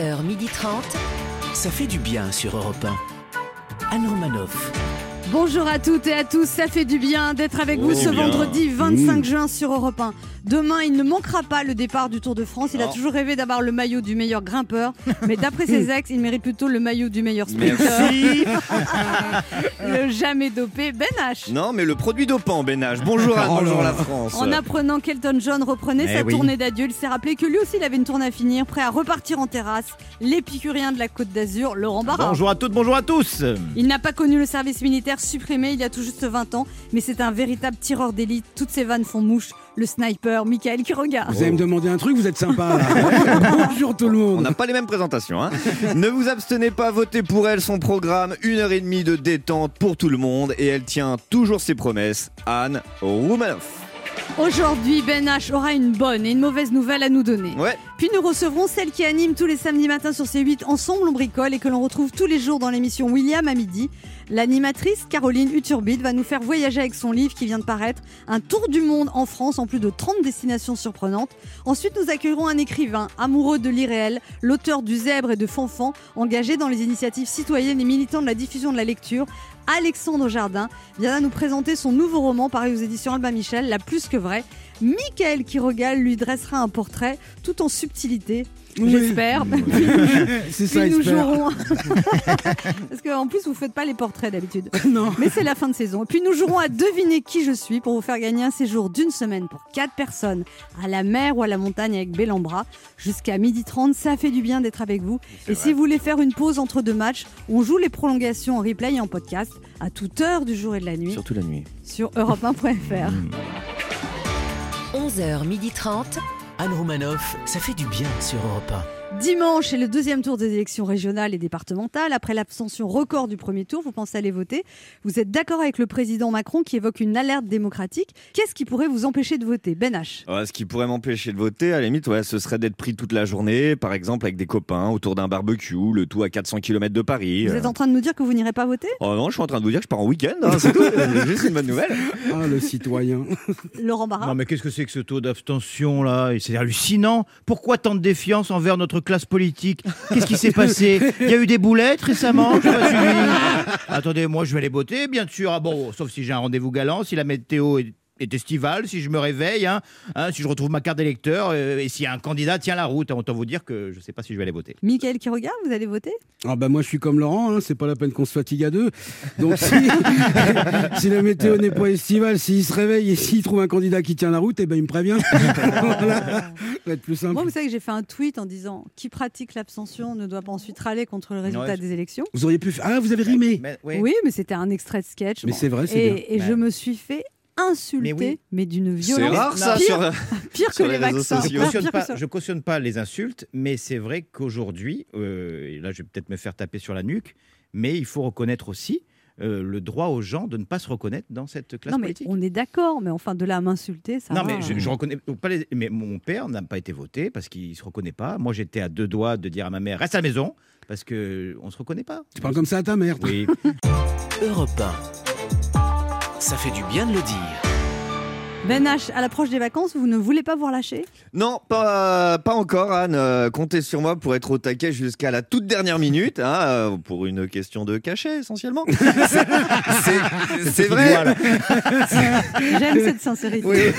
11h30. Ça fait du bien sur Europe 1. Anne Romanoff. Bonjour à toutes et à tous, ça fait du bien d'être avec vous ce bien. vendredi 25 juin sur Europe 1. Demain, il ne manquera pas le départ du Tour de France. Il a toujours rêvé d'avoir le maillot du meilleur grimpeur, mais d'après ses ex, il mérite plutôt le maillot du meilleur sprinter. Merci. Le jamais dopé Ben H. non, mais le produit dopant, Ben H. Bonjour Anne, Oh bonjour là. la France. En apprenant qu'Elton John reprenait Eh sa oui. tournée d'adieu, il s'est rappelé que lui aussi il avait une tournée à finir, prêt à repartir en terrasse. L'épicurien de la Côte d'Azur, Laurent Barra. Bonjour à toutes, bonjour à tous. Il n'a pas connu le service militaire supprimé il y a tout juste 20 ans, mais c'est un véritable tireur d'élite. Toutes ses vannes font mouche. Le sniper, Michael Quiroga. Vous allez me demander un truc, vous êtes sympa là. bonjour tout le On monde. n'a pas les mêmes présentations. Hein. ne vous abstenez pas, votez pour elle. Son programme, une heure et demie de détente pour tout le monde. Et elle tient toujours ses promesses. Anne Roumanoff. Aujourd'hui, Ben H aura une bonne et une mauvaise nouvelle à nous donner. Ouais, Puis nous recevrons celle qui anime tous les samedis matins sur C8 Ensemble on bricole et que l'on retrouve tous les jours dans l'émission William à midi. L'animatrice Caroline Uturbide va nous faire voyager avec son livre qui vient de paraître, Un tour du monde en France en plus de 30 destinations surprenantes. Ensuite, nous accueillerons un écrivain amoureux de l'irréel, l'auteur du Zèbre et de Fanfan, engagé dans les initiatives citoyennes et militant de la diffusion de la lecture. Alexandre Jardin viendra nous présenter son nouveau roman paru aux éditions Albin Michel, La plus que vraie. Michael Quirogal lui dressera un portrait tout en subtilité, Oui. j'espère. C'est ça, Puis nous jouerons. Parce qu'en plus, vous faites pas les portraits d'habitude. Non. Mais c'est la fin de saison. Et puis nous jouerons à deviner qui je suis pour vous faire gagner un séjour d'une semaine pour 4 personnes à la mer ou à la montagne avec Bellambra. Jusqu'à 12h30, ça fait du bien d'être avec vous. Et si vous voulez faire une pause entre deux matchs, on joue les prolongations en replay et en podcast à toute heure du jour et de la nuit surtout la nuit. sur europe1.fr. 11h30. Anne Romanoff, ça fait du bien sur Europe Dimanche est le deuxième tour des élections régionales et départementales. Après l'abstention record du premier tour, vous pensez aller voter. Vous êtes d'accord avec le président Macron qui évoque une alerte démocratique. Qu'est-ce qui pourrait vous empêcher de voter Ben H? Ouais, ce qui pourrait m'empêcher de voter, à la limite, ouais, ce serait d'être pris toute la journée, par exemple avec des copains autour d'un barbecue, le tout à 400 km de Paris. Vous Euh, êtes en train de nous dire que vous n'irez pas voter? Oh non, je suis en train de vous dire que je pars en week-end, hein, c'est tout. C'est juste une bonne nouvelle. Ah, le citoyen. Laurent Barra Non mais qu'est-ce que c'est que ce taux d'abstention là? C'est hallucinant. Pourquoi tant de défiance envers notre classe politique Qu'est-ce qui s'est passé? Il y a eu des boulettes récemment J'ai pas suivi. Attendez, moi je vais aller voter, bien sûr. Ah bon, sauf si j'ai un rendez-vous galant, si la météo est, est estivale, si je me réveille, hein, hein, si je retrouve ma carte d'électeur euh, et si un candidat tient la route. Autant vous dire que je sais pas si je vais aller voter. Michael qui regarde, vous allez voter? Ah bah moi je suis comme Laurent, hein, c'est pas la peine qu'on se fatigue à deux. Donc si, si la météo n'est pas estivale, s'il se réveille et s'il trouve un candidat qui tient la route, eh ben il me prévient. voilà. Ça va être plus simple. Moi, vous savez que j'ai fait un tweet en disant qui pratique l'abstention ne doit pas ensuite râler contre le résultat Ouais, je- des élections. Vous auriez pu faire... Ah, vous avez rimé. Mais- Oui, mais c'était un extrait de sketch. Mais c'est vrai, c'est bien. Et, je me suis fait insulter, mais, d'une C'est violence rare ça pire, sur. pire que sur les, les vaccins. sociaux. Je cautionne, Pire pas, ça. je cautionne pas les insultes, mais c'est vrai qu'aujourd'hui, euh, et là je vais peut-être me faire taper sur la nuque, mais il faut reconnaître aussi euh, le droit aux gens de ne pas se reconnaître dans cette classe Non, mais politique. on est d'accord, mais enfin, de là à m'insulter, ça non, va. mais je, je reconnais pas les- mais mon père n'a pas été voté parce qu'il se reconnaît pas. Moi, j'étais à deux doigts de dire à ma mère reste à la maison parce que on se reconnaît pas. Tu parles comme ça à ta mère. toi. Oui. 1. Europe 1. Ça fait du bien de le dire. Ben H, à l'approche des vacances, vous ne voulez pas voir lâcher Non, pas, pas encore, Anne. Euh, comptez sur moi pour être au taquet jusqu'à la toute dernière minute, hein, euh, pour une question de cachet essentiellement. C'est- vrai. J'aime cette sincérité.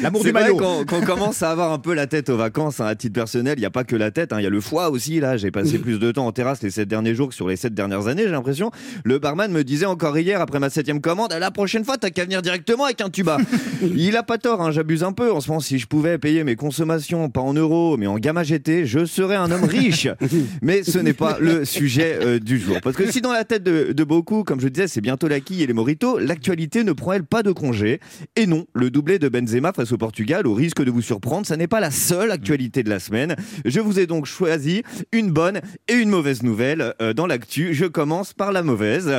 L'amour C'est du vrai maillot. qu'on commence à avoir un peu la tête aux vacances, hein, à titre personnel. Il n'y a pas que la tête, hein, il y a le foie aussi. Là, j'ai passé plus de temps en terrasse les sept derniers jours que sur les sept dernières années, j'ai l'impression. Le barman me disait encore hier, après ma septième commande, la prochaine fois, t'as qu'à venir directement avec un tuba. Il a pas tort, hein, j'abuse un peu. En ce moment, si je pouvais payer mes consommations, pas en euros, mais en gamma GT, je serais un homme riche. mais ce n'est pas le sujet euh, du jour. Parce que si dans la tête de, de beaucoup, comme je disais, c'est bientôt la quille et les moritos, l'actualité ne prend elle pas de congé. Et non, le doublé de Benzema face au Portugal, au risque de vous surprendre, ça n'est pas la seule actualité de la semaine. Je vous ai donc choisi une bonne et une mauvaise nouvelle euh, dans l'actu. Je commence par la mauvaise.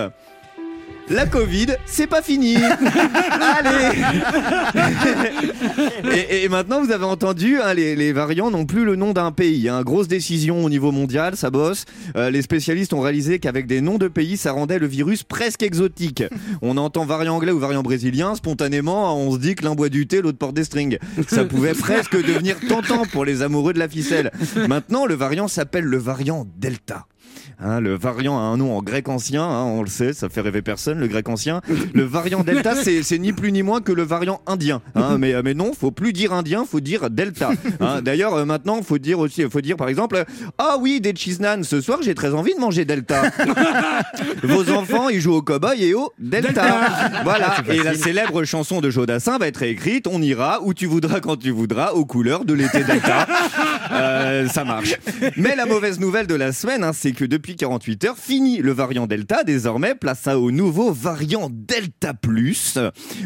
La Covid, c'est pas fini. Allez. et, et maintenant, vous avez entendu, hein, les, les variants n'ont plus le nom d'un pays. hein. Grosse décision au niveau mondial, ça bosse. Euh, les spécialistes ont réalisé qu'avec des noms de pays, ça rendait le virus presque exotique. On entend variant anglais ou variant brésilien, spontanément, on se dit que l'un boit du thé, l'autre porte des strings. Ça pouvait presque devenir tentant pour les amoureux de la ficelle. Maintenant, le variant s'appelle le variant Delta. Hein, le variant a un nom en grec ancien, hein, on le sait, ça fait rêver personne, le grec ancien. Le variant Delta, c'est ni plus ni moins que le variant indien. hein, mais, mais non, faut plus dire indien, faut dire Delta. hein. D'ailleurs, euh, maintenant, faut dire aussi, faut dire par exemple, ah oui, des cheese naan, ce soir, j'ai très envie de manger Delta. Vos enfants, ils jouent au cowboy et au Delta. voilà. Et la célèbre chanson de Jodassin va être écrite On ira où tu voudras quand tu voudras, aux couleurs de l'été Delta. Euh, ça marche. Mais la mauvaise nouvelle de la semaine, c'est que depuis 48 heures, fini le variant Delta. Désormais, place à au nouveau variant Delta Plus.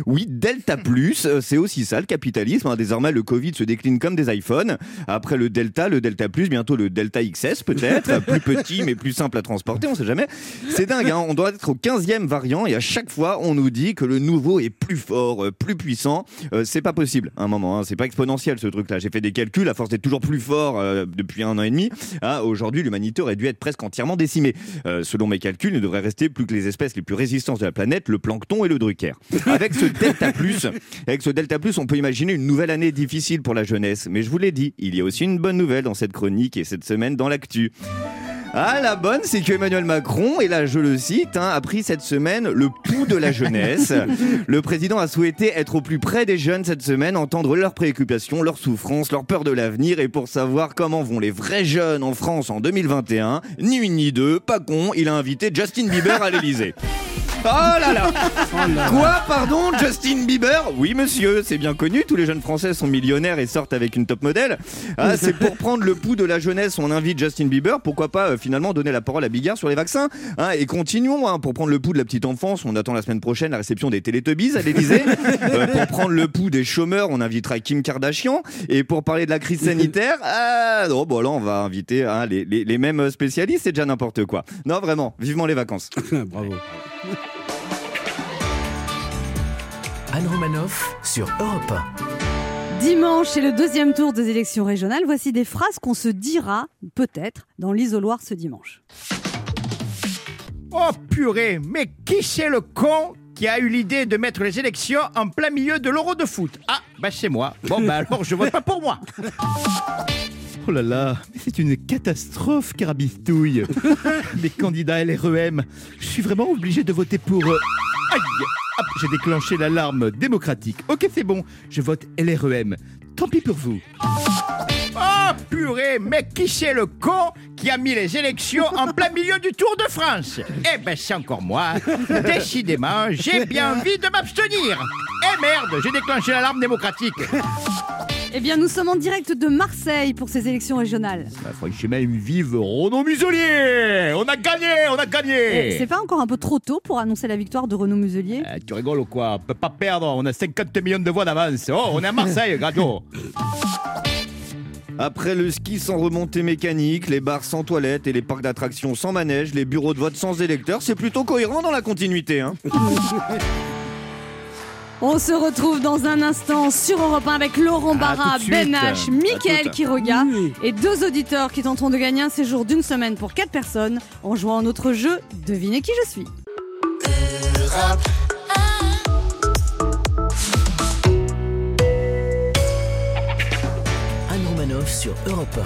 Oui, Delta Plus, euh, c'est aussi ça le capitalisme. hein. Désormais, le Covid se décline comme des iPhones. Après le Delta, le Delta Plus, bientôt le Delta XS peut-être. plus petit mais plus simple à transporter, on sait jamais. C'est dingue, hein. on doit être au 15e variant et à chaque fois, on nous dit que le nouveau est plus fort, euh, plus puissant. Euh, c'est pas possible à un moment, hein. c'est pas exponentiel ce truc-là. J'ai fait des calculs, à force d'être toujours plus fort euh, depuis un an et demi, hein, aujourd'hui l'humanité aurait dû être presque entièrement décimée. Euh, selon mes calculs, il ne devrait rester plus que les espèces les plus résistantes de la planète, le plancton et le drucker. Avec ce Delta Plus, avec ce Delta Plus, on peut imaginer une nouvelle année difficile pour la jeunesse. Mais je vous l'ai dit, il y a aussi une bonne nouvelle dans cette chronique et cette semaine dans l'actu. Ah, la bonne, c'est que Emmanuel Macron, et là je le cite, hein, a pris cette semaine le pouls de la jeunesse. Le président a souhaité être au plus près des jeunes cette semaine, entendre leurs préoccupations, leurs souffrances, leurs peurs de l'avenir, et pour savoir comment vont les vrais jeunes en France en 2021, ni une ni deux, pas con, il a invité Justin Bieber à l'Elysée. Oh là là Quoi, pardon, Justin Bieber? Oui, monsieur, c'est bien connu, tous les jeunes français sont millionnaires et sortent avec une top modèle. Ah, c'est pour prendre le pouls de la jeunesse, on invite Justin Bieber, pourquoi pas euh, finalement donner la parole à Bigard sur les vaccins hein, Et continuons, hein, pour prendre le pouls de la petite enfance, on attend la semaine prochaine la réception des Télétubbies à l'Elysée. Euh, pour prendre le pouls des chômeurs, on invitera Kim Kardashian. Et pour parler de la crise sanitaire, ah, non, bon là on va inviter hein, les, les- les mêmes spécialistes, c'est déjà n'importe quoi. Non, vraiment, vivement les vacances. Bravo. Anne Romanoff sur Europe 1. Dimanche, c'est le deuxième tour des élections régionales. Voici des phrases qu'on se dira, peut-être, dans l'isoloir ce dimanche. Oh purée, mais qui c'est le con qui a eu l'idée de mettre les élections en plein milieu de l'euro de foot? Ah, bah c'est moi. Bon, bah alors je vote pas pour moi. Oh là là, mais c'est une catastrophe, Carabistouille. Les candidats LREM, je suis vraiment obligé de voter pour... eux. Aïe Hop, j'ai déclenché l'alarme démocratique. Ok, c'est bon, je vote LREM. Tant pis pour vous. Oh purée, mais qui c'est le con qui a mis les élections en plein milieu du Tour de France? Eh ben c'est encore moi. Décidément, j'ai bien envie de m'abstenir. Eh merde, j'ai déclenché l'alarme démocratique. Eh bien, nous sommes en direct de Marseille pour ces élections régionales. Bah, franchement, vive Renaud Muselier On a gagné, on a Et gagné C'est pas encore un peu trop tôt pour annoncer la victoire de Renaud Muselier? Eh, Tu rigoles ou quoi? On peut pas perdre, on a 50 millions de voix d'avance. Oh, on est à Marseille, Gradio Après le ski sans remontée mécanique, les bars sans toilettes et les parcs d'attractions sans manège, les bureaux de vote sans électeurs, c'est plutôt cohérent dans la continuité. Hein On se retrouve dans un instant sur Europe 1 avec Laurent Barra, Ben. H, Mickaël. Quiroga Oui. et deux auditeurs qui tenteront de gagner un séjour d'une semaine pour quatre personnes en jouant à notre jeu Devinez qui je suis. Anne Romanoff sur Europe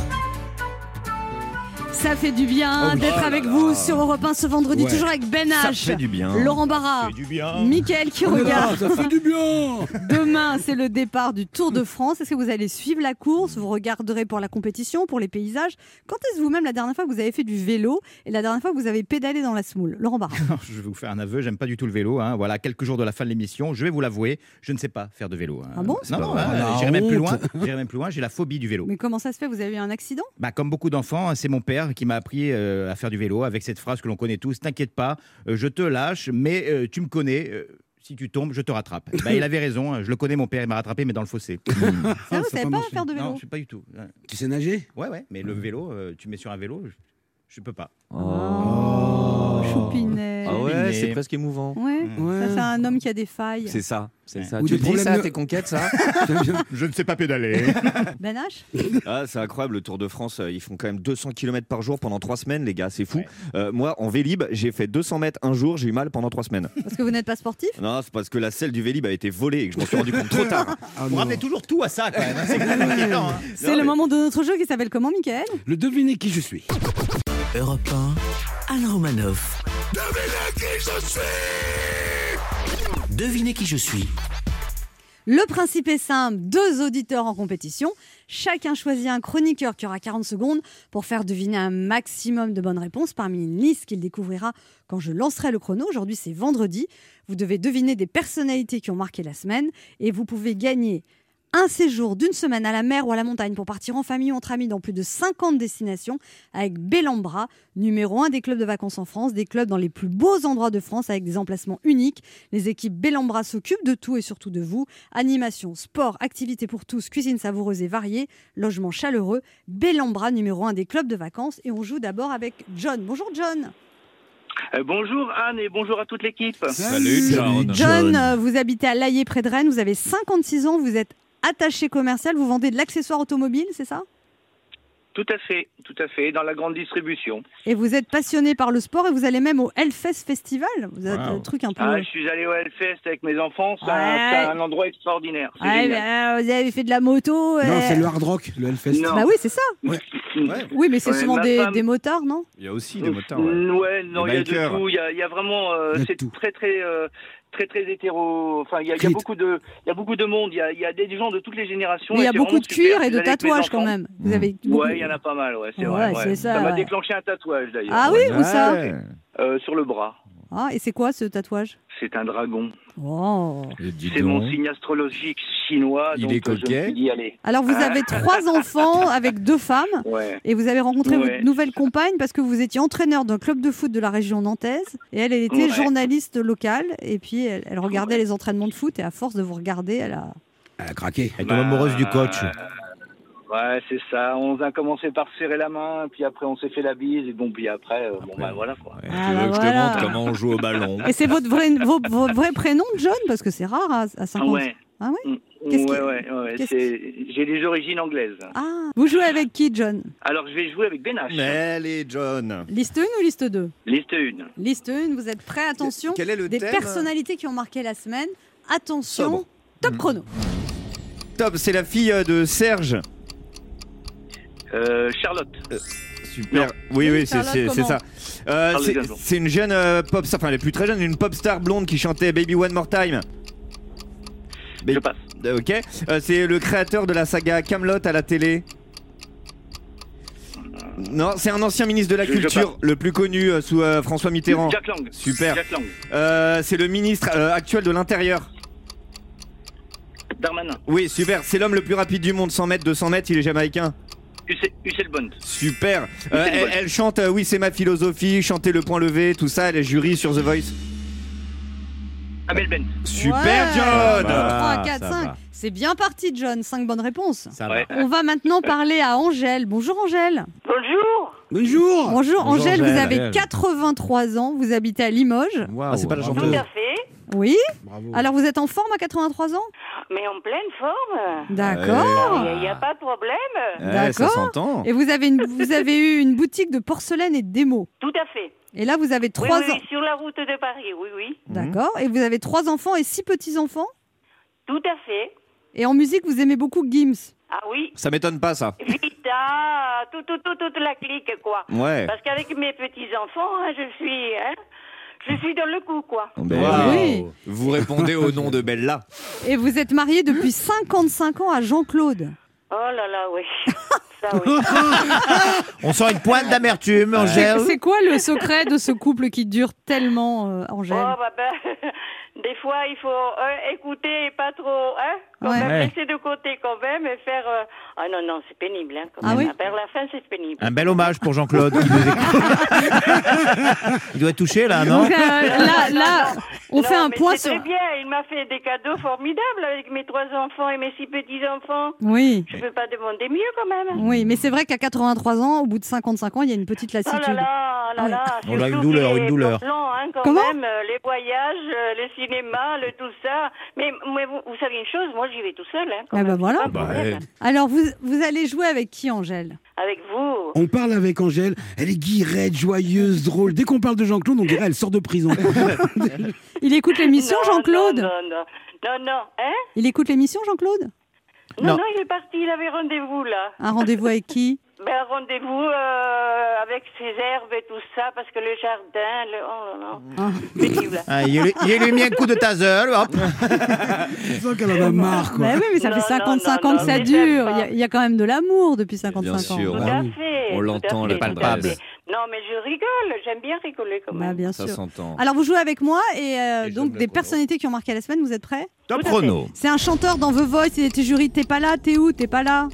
Ça fait du bien Oh, d'être oh là avec là. vous sur Europe 1 ce vendredi, Ouais. toujours avec Ben Ça H, fait du bien. Laurent Barra, du bien. Mickaël Quiroga. Ah, ça fait du bien Demain, c'est le départ du Tour de France. Est-ce que vous allez suivre la course? Vous regarderez pour la compétition, pour les paysages? Quand est-ce vous-même la dernière fois que vous avez fait du vélo et la dernière fois que vous avez pédalé dans la semoule Laurent Barra. Je vais vous faire un aveu, j'aime pas du tout le vélo. hein. Voilà, quelques jours de la fin de l'émission, je vais vous l'avouer, je ne sais pas faire de vélo. hein. Ah bon? Non, non, hein, j'irai même plus loin. J'irai même plus loin. J'ai la phobie du vélo. Mais comment ça se fait? Vous avez eu un accident? Bah, comme beaucoup d'enfants, c'est mon père qui m'a appris euh, à faire du vélo avec cette phrase que l'on connaît tous T'inquiète pas, euh, je te lâche, mais euh, tu me connais. euh, si tu tombes, je te rattrape. Bah, il avait raison. Je le connais, mon père, il m'a rattrapé, mais dans le fossé. Ah, ça Vous savez pas faire de non, vélo je sais pas du tout. Tu sais nager? Ouais, ouais, mais le vélo, euh, tu mets sur un vélo, je, je peux pas. Oh. Ah ouais, Mais- c'est presque émouvant. Ouais. Ouais. Ça, c'est un homme qui a des failles. C'est ça, c'est ça. Ou tu des dis problèmes ça à de- tes conquêtes, ça. Je ne sais pas pédaler. Ben H Ah, c'est incroyable, le Tour de France, euh, ils font quand même 200 km par jour pendant 3 semaines, les gars, c'est fou. Euh, moi, en Vélib, j'ai fait 200 mètres un jour, j'ai eu mal pendant 3 semaines. Parce que vous n'êtes pas sportif? Non, c'est parce que la selle du Vélib a été volée et que je m'en suis rendu compte trop tard. Ah, Vous non. ramenez toujours tout à ça quand même. hein. C'est quand même inquiétant. hein. C'est le mais- moment de notre jeu qui s'appelle comment, Michael? Le devinez qui je suis. Europe 1, Alain Romanoff. Devinez qui je suis. Le principe est simple, deux auditeurs en compétition. Chacun choisit un chroniqueur qui aura 40 secondes pour faire deviner un maximum de bonnes réponses parmi une liste qu'il découvrira quand je lancerai le chrono. Aujourd'hui, c'est vendredi. Vous devez deviner des personnalités qui ont marqué la semaine et vous pouvez gagner un séjour d'une semaine à la mer ou à la montagne pour partir en famille ou entre amis dans plus de 50 destinations avec Bellambra, numéro 1 des clubs de vacances en France, des clubs dans les plus beaux endroits de France avec des emplacements uniques. Les équipes Bellambra s'occupent de tout et surtout de vous. Animation, sport, activités pour tous, cuisine savoureuse et variée, logement chaleureux. Bellambra, numéro 1 des clubs de vacances. Et on joue d'abord avec John. Bonjour John. Euh, bonjour Anne et bonjour à toute l'équipe. Salut, John. John, vous habitez à Laillé près de Rennes, vous avez 56 ans, vous êtes attaché commercial, vous vendez de l'accessoire automobile, c'est ça? Tout à fait, tout à fait, dans la grande distribution. Et vous êtes passionné par le sport et vous allez même au Hellfest Festival. Vous êtes Wow. un truc un peu. Ah, je suis allé au Hellfest avec mes enfants, c'est un, Ouais. c'est un endroit extraordinaire. Ouais, euh, vous avez fait de la moto. Non, euh, c'est le hard rock, le Hellfest. Non. Bah oui, c'est ça. Oui, mais c'est souvent des, femme- des motards, non? Il y a aussi Mm, Ouais, non, il y a de tout. Il y a, il y a vraiment, euh, c'est tout. très très euh, très très hétéro. Enfin, il y a, beaucoup de, il y a beaucoup de monde. Il y a, il y a des gens de toutes les générations. Mais il y a beaucoup de cuir et de tatouages quand même. Vous avez beaucoup- Ouais, il y en a pas mal. Ouais, c'est Ouais, vrai. ouais. ça, m'a ouais. déclenché un tatouage d'ailleurs. Ah oui, où ça? Euh, Sur le bras. Ah, et c'est quoi ce tatouage? C'est un dragon. Oh. C'est mon signe astrologique chinois. Il donc est je me coquet. suis dit, allez. Alors vous Ah. avez trois enfants avec deux femmes Ouais. et vous avez rencontré Ouais. votre nouvelle compagne parce que vous étiez entraîneur d'un club de foot de la région nantaise et elle, elle était Ouais. journaliste locale et puis elle, elle regardait les entraînements de foot et à force de vous regarder, elle a... Elle a craqué. Elle tombe amoureuse du coach. Ouais, c'est ça. On a commencé par se serrer la main, puis après on s'est fait la bise, et bon, puis après, euh, bon, bah voilà quoi. Ah, bah voilà. on joue au ballon Et c'est votre vrai, vos- votre vrai prénom, John Parce que c'est rare à, à 50 Ouais. Ah ouais Mm. Qu'est-ce ouais, qui- ouais, ouais, J'ai des origines anglaises. Ah, vous jouez avec qui, John? Alors je vais jouer avec Ben H. Mais allez, John Liste 1 ou liste 2 Liste 1. Liste 1, vous êtes prêts? Attention, Quel est le des thème? personnalités qui ont marqué la semaine. Attention, Sobre. top chrono. Top, c'est la fille de Serge. Euh, Charlotte. Super. Oui, oui, c'est ça. Euh, c'est- une jeune euh, pop star, enfin elle est plus très jeune, une pop star blonde qui chantait Baby One More Time. Mais- Je passe. Euh, Ok. Euh, c'est le créateur de la saga Camelot à la télé. Non, c'est un ancien ministre de la culture, le plus connu euh, sous euh, François Mitterrand. Jack Lang. Super. Jack Lang. Euh, c'est le ministre euh, actuel de l'Intérieur. Darmanin. Oui, super. C'est l'homme le plus rapide du monde, 100 mètres, 200 mètres, il est jamaïcain. Usain Bond. Super. Euh, elle, chante euh, Oui, c'est ma philosophie, chanter le point levé, tout ça. Elle est jury sur The Voice. Amel Bent. Super, Ouais. John 3, 4, ça 5. va. C'est bien parti, John. 5 bonnes réponses. Ça Ouais. va. On va maintenant parler à Angèle. Bonjour Angèle. Bonjour. Bonjour Bonjour, Bonjour, Angèle, vous avez 83 ans, vous habitez à Limoges. Waouh, Ah, c'est pas la bravo. chanteuse. Tout à fait, Oui. Bravo. Alors vous êtes en forme à 83 ans? Mais en pleine forme. D'accord. Il n'y a, pas de problème. D'accord. Et vous avez, une, vous avez eu une boutique de porcelaine et de démo. Tout à fait. Et là, vous avez Oui, trois oui, ans. sur la route de Paris, oui, oui. D'accord. Et vous avez trois enfants et six petits-enfants? Tout à fait. Et en musique, vous aimez beaucoup Gims. Ah oui, Ça m'étonne pas, ça. Vita, tout, tout, tout, toute la clique, quoi. Ouais. Parce qu'avec mes petits-enfants, hein, je suis... Hein, je suis dans le coup, quoi. Ben Waouh. Oui. Vous répondez au nom de Bella. Et vous êtes marié depuis 55 ans à Jean-Claude. Oh là là, oui. Ça, oui. On sent une pointe d'amertume, C'est Angèle. c'est quoi le secret de ce couple qui dure tellement, euh, Angèle? Oh, bah, ben, des fois, il faut euh, écouter et pas trop, hein, quand Ouais. même laisser de côté quand même et faire... euh, Ah non, non, c'est pénible, hein, quand Ah même. oui Vers la fin, c'est pénible. Un bel hommage pour Jean-Claude. qui nous écoute. Il doit être touché là, non Donc, euh, là, là, on Non, fait un point c'est sur. très bien, il m'a fait des cadeaux formidables avec mes trois enfants et mes six petits-enfants. Oui, Je peux pas demander mieux quand même. oui, mais c'est vrai qu'à 83 ans, au bout de 55 ans, il y a une petite Oh là lassitude. là, là Oui. là. On a une douleur, une douleur. plans, hein, quand Comment même, euh, les voyages, euh, le cinéma, le tout ça. Mais, mais vous, vous savez une chose, moi j'y vais tout seul. Hein, quand Ah bah même, voilà. Bah, problème. Alors, vous, vous allez jouer avec qui, Angèle? Avec vous. On parle avec Angèle, elle est guirette, joyeuse, drôle. Dès qu'on parle de Jean-Claude, on dirait elle sort de prison. Il écoute l'émission, Jean-Claude Non, non, non. Non, non. Hein? Il écoute l'émission, Jean-Claude? Non, Non. non, il est parti, il avait rendez-vous là. Un rendez-vous avec qui? Ben, rendez-vous euh, avec ses herbes et tout ça, parce que le jardin, le... oh là là. Pénible. Ah, il, lui- il lui mis un coup de taser, hop. Je sens qu'elle en a marre, quoi. Bah oui, mais ça Non, fait 55 non, ans non, que ça mais dure. Il y, pas. a, il y a quand même de l'amour depuis 55 Bien ans. sûr. Tout à oui. fait. On tout l'entend, la tout à palpable. fait. Non, mais je rigole, j'aime bien rigoler quand Bah, même. bien Ça sûr. s'entend. Alors, vous jouez avec moi et, euh, Et je donc des personnalités qui ont marqué la semaine. Vous êtes prêts? Top chrono. C'est un chanteur dans The Voice. Il était jury. T'es pas là T'es où? T'es pas là?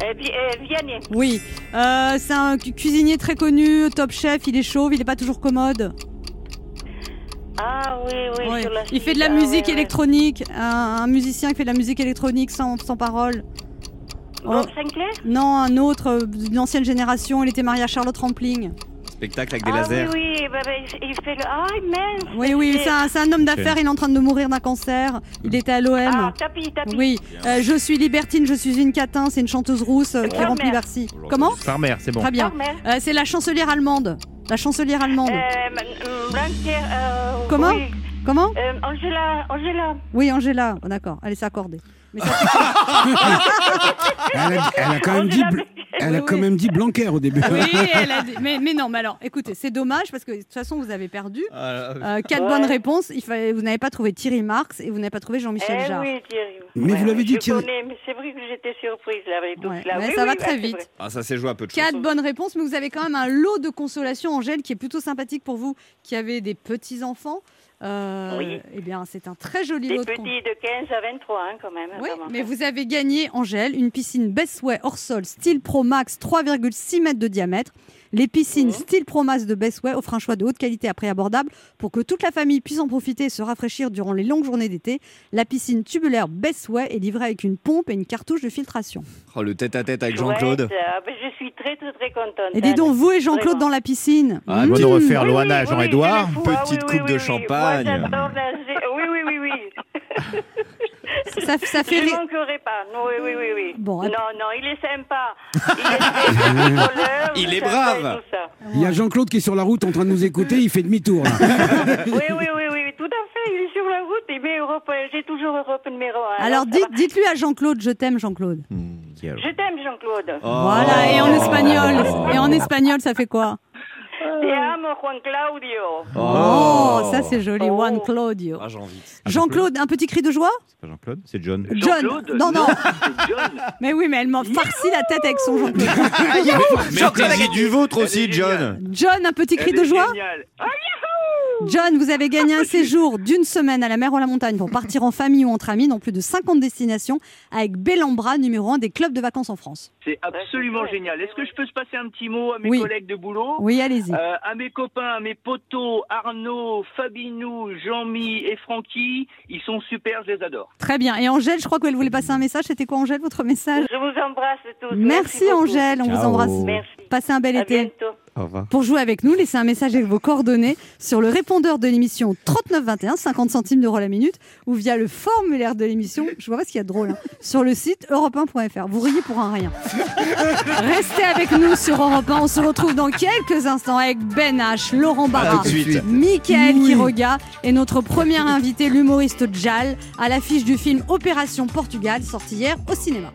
Vianney. Oui. Euh, c'est un cu- cuisinier très connu, top chef. Il est chauve. Il est pas toujours commode. Ah oui, oui, Ouais. sur la Il fait de la ah, musique ouais, ouais. électronique. Un, un musicien qui fait de la musique électronique sans, sans parole. Bob Sinclair? Non, un autre euh, d'une ancienne génération. Il était marié à Charlotte Rampling. Spectacle avec des Ah lasers. oui, oui, bah, bah, il fait le... Ah, mince Oui, oui, c'est un, c'est un homme d'affaires. Il est en train de mourir d'un cancer. Il était à l'OM. Ah, tapis, tapis. Oui, euh, je suis libertine, je suis une catin, c'est une chanteuse rousse euh, qui remplit Bercy. Comment Farmer, c'est bon. Très bien. Farmer. Euh, c'est la chancelière allemande. La chancelière allemande. Euh, euh, Comment oui. Comment Euh, Angela, Angela. Oui, Angela. Oh, D'accord, allez, c'est accordé. Mais ça- Elle a, elle a quand même dit, Bl- elle a Oui, quand même dit Blanquer au début. oui, elle a dit- mais, mais non, mais alors, écoutez, c'est dommage parce que de toute façon, vous avez perdu. Euh, quatre Ouais. bonnes réponses. Il fallait, vous n'avez pas trouvé Thierry Marx et vous n'avez pas trouvé Jean-Michel Eh Jarre. oui, Thierry. Mais vous l'avez dit, Thierry. connais, mais c'est vrai que j'étais surprise là avec Ouais, mais Oui, ça oui, va ouais, très c'est vite. Ah, ça s'est joué à peu de choses. Quatre bonnes réponses, mais vous avez quand même un lot de consolation, Angèle, qui est plutôt sympathique pour vous, qui avez des petits-enfants. Euh, Oui. Eh bien, c'est un très joli Des lot de petits de 15 à 23 hein, quand même. Oui, vraiment. mais vous avez gagné, Angèle, une piscine Bestway hors sol Style Pro Max 3,6 mètres de diamètre. Les piscines Mhm. Style Pro Max de Bestway offrent un choix de haute qualité à prix abordable pour que toute la famille puisse en profiter et se rafraîchir durant les longues journées d'été. La piscine tubulaire Bestway est livrée avec une pompe et une cartouche de filtration. Oh, le tête-à-tête avec Jean-Claude. ah, je suis très très très contente. Et dis donc, vous et Jean-Claude dans la piscine. Ah, On va Mmh. nous refaire Oui, Loana, oui, Jean-Edouard. oui, fous. Petite Ah, coupe de champagne. Oui, oui, oui, oui. Ça, ça fait Je manquerai pas. Non, oui, oui, oui, oui. Bon, non, non, il est sympa. Il est, Il brave. Il y a Jean-Claude qui est sur la route en train de nous écouter, il fait demi-tour. Oui, oui, oui, oui, tout à fait. Il est sur la route. Il met Europe. J'ai toujours Europe numéro 1. Alors dites, dites-lui à Jean-Claude, je t'aime Jean-Claude. Je t'aime, Jean-Claude. Oh. Voilà, et en espagnol. Et en espagnol, ça fait quoi? Te amo, Juan Claudio. Oh, ça c'est joli. Oh. Juan Claudio. Ah, j'ai envie. Jean-Claude, un petit cri de joie C'est pas Jean-Claude, c'est John. John. Non, non. Mais oui, mais elle m'a farci la tête avec son Jean-Claude. Jean-Claude a du vôtre aussi, John. John, un petit cri de joie. Ah, John, vous avez gagné un séjour d'une semaine à la mer ou à la montagne pour partir en famille ou entre amis dans plus de 50 destinations avec Bellambra, numéro 1 des clubs de vacances en France. C'est absolument Ouais, génial. Est-ce que je peux se passer un petit mot à mes Oui. collègues de boulot Oui, allez-y. Euh, à mes copains, à mes potos, Arnaud, Fabinou, Jean-Mi et Francky, ils sont super, je les adore. Très bien. Et Angèle, je crois qu'elle voulait passer un message. C'était quoi, Angèle, votre message? Je vous embrasse tous. Merci, beaucoup. Angèle, on vous embrasse. Merci. Passez un bel À été. bientôt. Au revoir. Pour jouer avec nous, laissez un message avec vos coordonnées sur le répondeur de l'émission 3921, 50 centimes d'euros la minute, ou via le formulaire de l'émission, je vois pas ce qu'il y a de drôle, hein, sur le site europe1.fr. Vous riez pour un rien. Restez avec nous sur Europe 1. On se retrouve dans quelques instants avec Ben H, Laurent Barra. Michael Oui. Quiroga et notre premier invité, l'humoriste Jal, à l'affiche du film Opération Portugal, sorti hier au cinéma.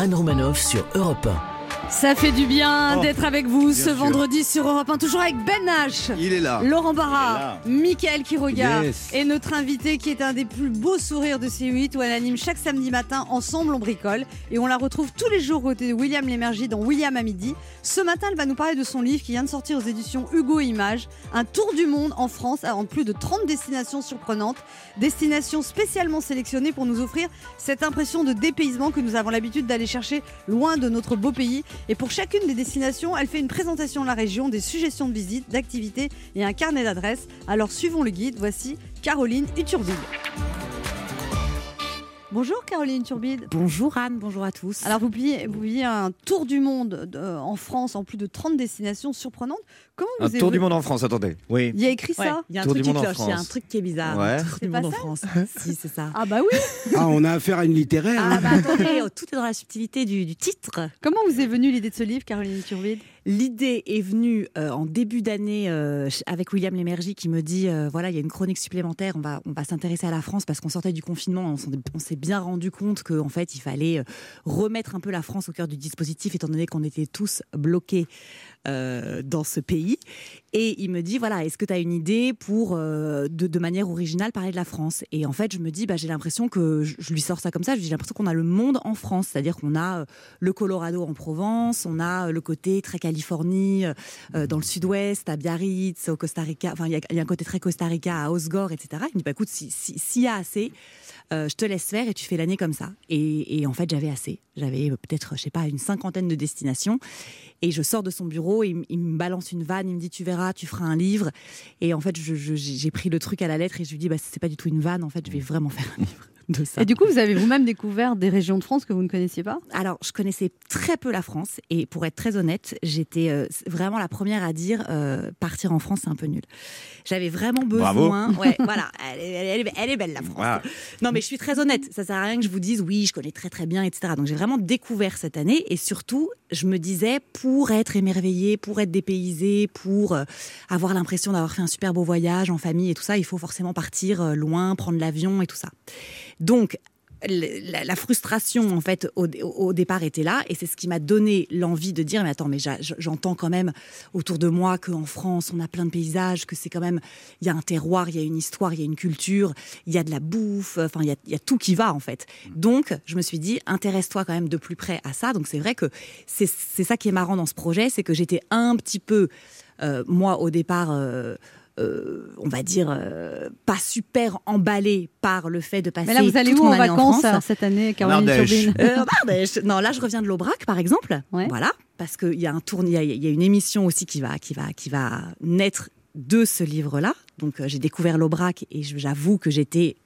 Anne Romanoff sur Europe 1. Ça fait du bien Oh, d'être avec vous ce sûr. vendredi sur Europe 1, toujours avec Ben H. Il est là. Laurent Barra, là. Michael Quiroga Yes. et notre invité qui est un des plus beaux sourires de C8 où elle anime chaque samedi matin Ensemble on bricole et on la retrouve tous les jours aux côté de William Lémergie dans William à midi. Ce matin elle va nous parler de son livre qui vient de sortir aux éditions Hugo Images, un tour du monde en France en plus de 30 destinations surprenantes, destinations spécialement sélectionnées pour nous offrir cette impression de dépaysement que nous avons l'habitude d'aller chercher loin de notre beau pays. Et pour chacune des destinations, elle fait une présentation de la région, des suggestions de visites, d'activités et un carnet d'adresses. Alors suivons le guide, voici Caroline Uturbide. Bonjour Caroline Turbide. Bonjour Anne, bonjour à tous. Alors vous publiez, vous publiez un tour du monde de- en France en plus de 30 destinations surprenantes. Comment vous Un tour du monde en France, attendez. Oui. Il y a écrit Ouais, ça il y a un Tour truc du qui monde en cloche, il y a un truc qui est bizarre. Ouais. un Tour du monde en France. si, c'est ça. Ah bah oui Ah, on a affaire à une littéraire. Ah bah attendez, oh, tout est dans la subtilité du, du titre. Comment vous est venue l'idée de ce livre, Caroline Turbide L'idée est venue euh, en début d'année euh, avec William Lémergie qui me dit euh, voilà, il y a une chronique supplémentaire, on va, on va s'intéresser à la France parce qu'on sortait du confinement, on s'est bien rendu compte qu'en fait, il fallait remettre un peu la France au cœur du dispositif étant donné qu'on était tous bloqués dans ce pays. Et il me dit voilà, est-ce que tu as une idée pour euh, de, manière originale parler de la France? Et en fait, je me dis bah, j'ai l'impression que je, lui sors ça comme ça, j'ai l'impression qu'on a le monde en France, c'est-à-dire qu'on a euh, le Colorado en Provence, on a euh, le côté très Californie dans le sud-ouest, à Biarritz, au Costa Rica, enfin il y, y a un côté très Costa Rica à Osgore, etc. Il me dit bah écoute, si- si- s'il y a assez, je te laisse faire et tu fais l'année comme ça. Et, en fait, j'avais assez. J'avais peut-être, je sais pas, une cinquantaine de destinations. Et je sors de son bureau, il, il me balance une vanne, il me dit tu verras, tu feras un livre. Et en fait, j'ai pris le truc à la lettre et je lui dis bah c'est pas du tout une vanne. En fait, je vais vraiment faire un livre de ça. Et du coup, vous avez vous-même découvert des régions de France que vous ne connaissiez pas? Alors, je connaissais très peu la France et pour être très honnête, j'étais euh, vraiment la première à dire euh, partir en France, c'est un peu nul. J'avais vraiment Bravo. besoin. Ouais, voilà, elle est, elle est- elle est belle la France. Voilà. Non, mais je suis très honnête. Ça sert à rien que je vous dise oui, je connais très très bien, etc. Donc j'ai vraiment découvert cette année et surtout, je me disais pour être émerveillée, pour être dépaysée, pour euh, avoir l'impression d'avoir fait un super beau voyage en famille et tout ça, il faut forcément partir euh, loin, prendre l'avion et tout ça. Donc la, frustration en fait au, départ était là et c'est ce qui m'a donné l'envie de dire mais attends mais j'entends quand même autour de moi qu'en France on a plein de paysages que c'est quand même il y a un terroir il y a une histoire il y a une culture il y a de la bouffe enfin il y a, y a tout qui va en fait. Donc je me suis dit intéresse-toi quand même de plus près à ça. Donc c'est vrai que c'est c'est ça qui est marrant dans ce projet c'est que j'étais un petit peu euh, moi au départ euh, euh, on va dire pas pas super emballée par le fait de passer Mais là, vous allez toute où mon en année vacances alors, cette année, Caroline. Turbine Euh, non, là, je reviens de l'Aubrac, par exemple. Ouais. Voilà, parce qu'il y a un tourne, il y a, il y a une émission aussi qui va, qui va, qui va naître de ce livre-là. Donc, euh, j'ai découvert l'Aubrac et j'avoue que j'étais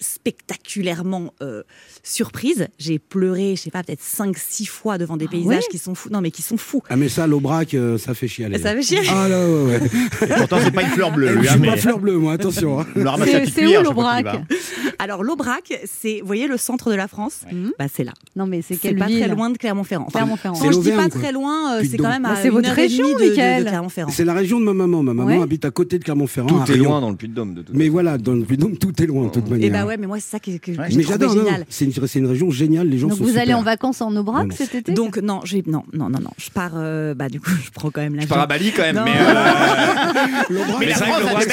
spectaculairement euh, surprise. J'ai pleuré, je sais pas, peut-être 5-6 fois devant des paysages ouais qui sont fous. Non, mais qui sont fous. Ah, mais ça, l'Aubrac, euh, ça fait chialer. Ça fait chier. Ah là, ouais, ouais. Et pourtant, c'est pas une fleur bleue. Je hein, suis mais- pas fleur bleue, moi, attention. hein. C'est- où, qu'il l'Aubrac. Alors, l'Aubrac, c'est, vous voyez, le centre de la France Mhm. bah, C'est là. Non, mais c'est pas ville très loin de Clermont-Ferrand. Enfin, Clermont-Ferrand. Quand je dis pas quoi. très loin, euh, c'est quand même Bah, à c'est une votre région, Clermont-Ferrand. C'est la région de ma maman. Ma maman habite à côté de Clermont-Ferrand. Tout est loin dans le Puy-de-Dôme de toute Mais voilà, dans le Puy-de-Dôme, tout est loin, de toute manière. Ouais, mais moi, c'est ça que, que, j'ai Mais j'adore, non, non. génial. c'est une, c'est une région géniale, les gens Donc sont vous allez super. en vacances en Aubrac Vraiment. cet été? Donc non, j'ai non non non non, je pars euh, bah du coup je prends quand même Je l'avion. pars à Bali quand même, Non. mais. euh, L'Aubrac, Mais la France c'est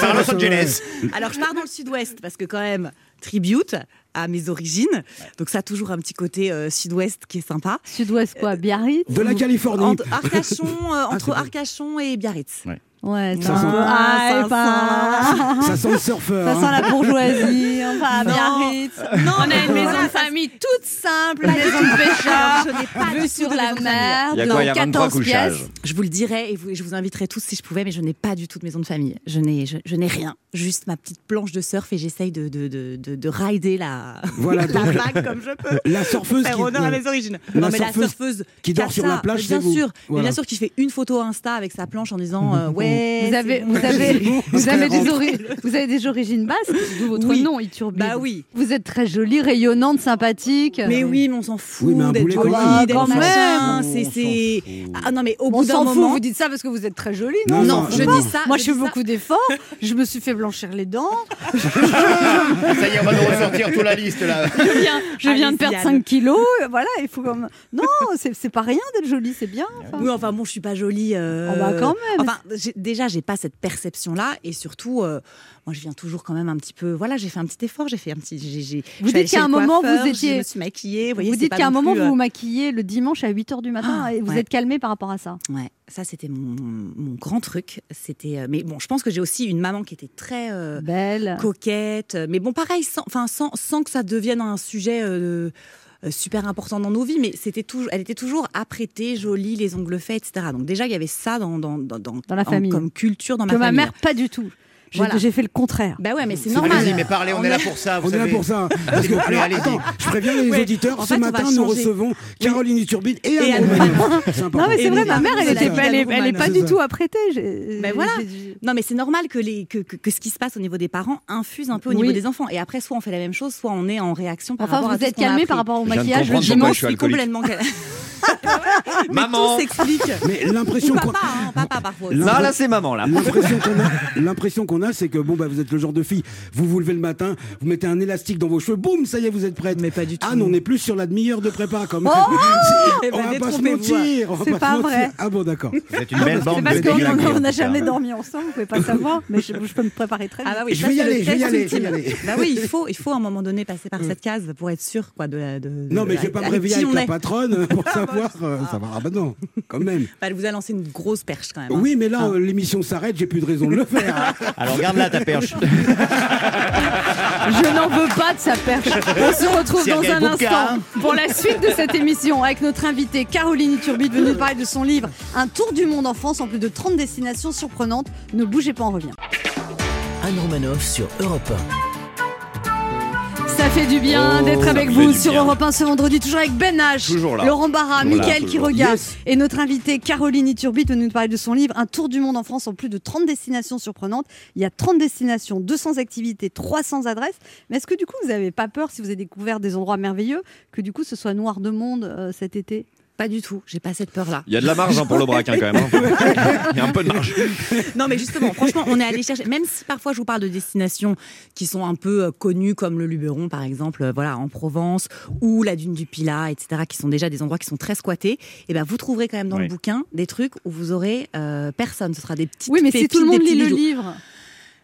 Par va, Los. Angeles. Alors je pars dans le sud-ouest parce que quand même tribute à mes origines. Donc ça a toujours un petit côté euh, sud-ouest qui est sympa. Sud-ouest quoi? Biarritz De la Californie. Entre Arcachon, euh, entre c'est bon. Arcachon et Biarritz. Ouais, Ça un sent- peu- Ah, Ah, ça pas- Ça sent le surfeur. Ça hein. sent la bourgeoisie, enfin, à Non. Biarritz. Non, On a une maison de famille toute simple, une maison de pêcheur, je n'ai pas vue sur la mer, Il y a de quoi Il y a 23 14 pièces. couchages. Je vous le dirai et vous- je vous inviterai tous si je pouvais, mais je n'ai pas du tout de maison de famille. Je n'ai, je, je n'ai rien. Juste ma petite planche de surf et j'essaye de, de, de, de, de rider la, Voilà, la vague comme je peux. La surfeuse Faire qui, honneur à mes origines. La non, mais la surfeuse qui dort sur ça, la plage, bien vous. sûr, mais Voilà. bien sûr, qui fait une photo Insta avec sa planche en disant euh, Vous avez, c'est vous avez, vous avez des, ori- vous avez des origines basques, d'où votre Oui. nom, Iturbide. Bah oui. Vous êtes très jolie, rayonnante, sympathique. Mais oui, mais on s'en fout Oui, mais un d'être boulet jolie, d'être quand machin. même. C'est. Ah non, mais au On bout d'un s'en fout, moment. vous dites ça parce que vous êtes très jolie, Non, non Non, non, je dis ça. Moi, je je fais beaucoup d'efforts. Je me suis fait blanchir les dents. Ça y est, on va nous ressortir toute la liste là. Je viens, je viens de perdre Anne. 5 kilos. Voilà, il faut comme. Non, c'est c'est pas rien d'être jolie, c'est bien. Oui, enfin bon, je suis pas jolie. euh, Oh bah, quand même. Enfin, j'ai- déjà, j'ai pas cette perception-là, et surtout, euh, moi, je viens toujours quand même un petit peu. Voilà, j'ai fait un petit effort, j'ai fait un petit. j'ai- j'ai- Vous je suis allée dites qu'à un moment, vous étiez- Je me suis maquillée. Vous, voyez, vous dites qu'à un moment, plus, vous euh, vous maquillez le dimanche à 8h du matin Ah, et vous ouais. êtes calmé par rapport à ça. Ouais, ça c'était mon, mon grand truc. C'était, euh, mais bon, je pense que j'ai aussi une maman qui était très euh, Belle. coquette. Mais bon, pareil, sans, enfin, sans, sans que ça devienne un sujet euh, super important dans nos vies, mais c'était toujours, elle était toujours apprêtée, jolie, les ongles faits, etc. Donc déjà, il y avait ça dans, dans, dans, Dans la en- famille. comme culture dans ma Que ma famille. mère, pas du tout. J'ai Voilà. j'ai fait le contraire. Bah ouais, mais c'est Allez-y, normal. mais parlez, on, est là pour ça. Vous On est là pour ça. Parce que, vous plaît, alors, allez-y. attends, je préviens les Ouais. auditeurs, En ce fait, matin, nous recevons Caroline Iturbide et Et Anne. Non, mais c'est vrai, ma mère, elle la pas, du tout apprêtée. J'ai- Ben voilà. Non, mais c'est normal que, les, que, que, que ce qui se passe au niveau des parents infuse un peu au Oui. niveau des enfants. Et après, soit on fait la même chose, soit on est en réaction par Enfin, rapport à vous tout ce êtes calmé par rapport au maquillage le dimanche. complètement calme. Maman Tout s'explique. Mais l'impression qu'on Papa, hein, papa parfois. Non, là, c'est maman, là. L'impression qu'on a, l'impression qu'on a, c'est que bon bah vous êtes le genre de fille. Vous vous levez le matin, vous mettez un élastique dans vos cheveux, boum, ça y est, vous êtes prête. Mais pas du tout. Ah non, on est plus sur la demi-heure de prépa quand même. Eh on ben, va pas se mentir. on va C'est pas mentir. vrai. Ah bon, d'accord. Vous êtes une belle C'est bande parce de qu'on déglingués, on n'a jamais dormi ensemble, vous pouvez pas savoir, mais je, je peux me préparer très bien. Ah bah oui, Je vais y c'est le aller, je vais y aller, je vais y aller. Bah oui, il faut, il faut à un moment donné passer par cette case pour être sûr quoi, de, Non, mais je vais pas me avec réveiller avec on la patronne pour savoir. Euh, savoir. Ah bah non, quand même. Bah, elle vous a lancé une grosse perche quand même. hein. Oui, mais là, euh, l'émission s'arrête, j'ai plus de raison de le faire. Alors regarde là ta perche. Je n'en veux pas de sa perche. On se retrouve dans un instant hein. pour la suite de cette émission avec notre invitée Caroline Turbide venue nous parler de son livre Un tour du monde en France en plus de 30 destinations surprenantes. Ne bougez pas, on revient. Anne Romanoff sur Europe Ça fait du bien Oh, d'être avec vous sur bien. Europe 1 ce vendredi, toujours avec Ben H. Laurent Barra, Mickaël Yes. et notre invitée Caroline Iturbide venue nous parler de son livre Un tour du monde en France en plus de 30 destinations surprenantes. Il y a 30 destinations, 200 activités, 300 adresses. Mais est-ce que du coup vous n'avez pas peur si vous avez découvert des endroits merveilleux que du coup ce soit noir de monde euh, cet été? Pas du tout, j'ai pas cette peur-là. Il y a de la marge hein, pour le braque hein, quand même. hein. Il y a un peu de marge. Non, mais justement, franchement, on est allé chercher, même si parfois je vous parle de destinations qui sont un peu euh, connues, comme le Luberon, par exemple, euh, voilà, en Provence, ou la dune du Pilat, etc., qui sont déjà des endroits qui sont très squattés, et ben vous trouverez quand même dans Oui. le bouquin des trucs où vous aurez euh, personne. Ce sera des petites Oui, mais si tout le monde lit le livre.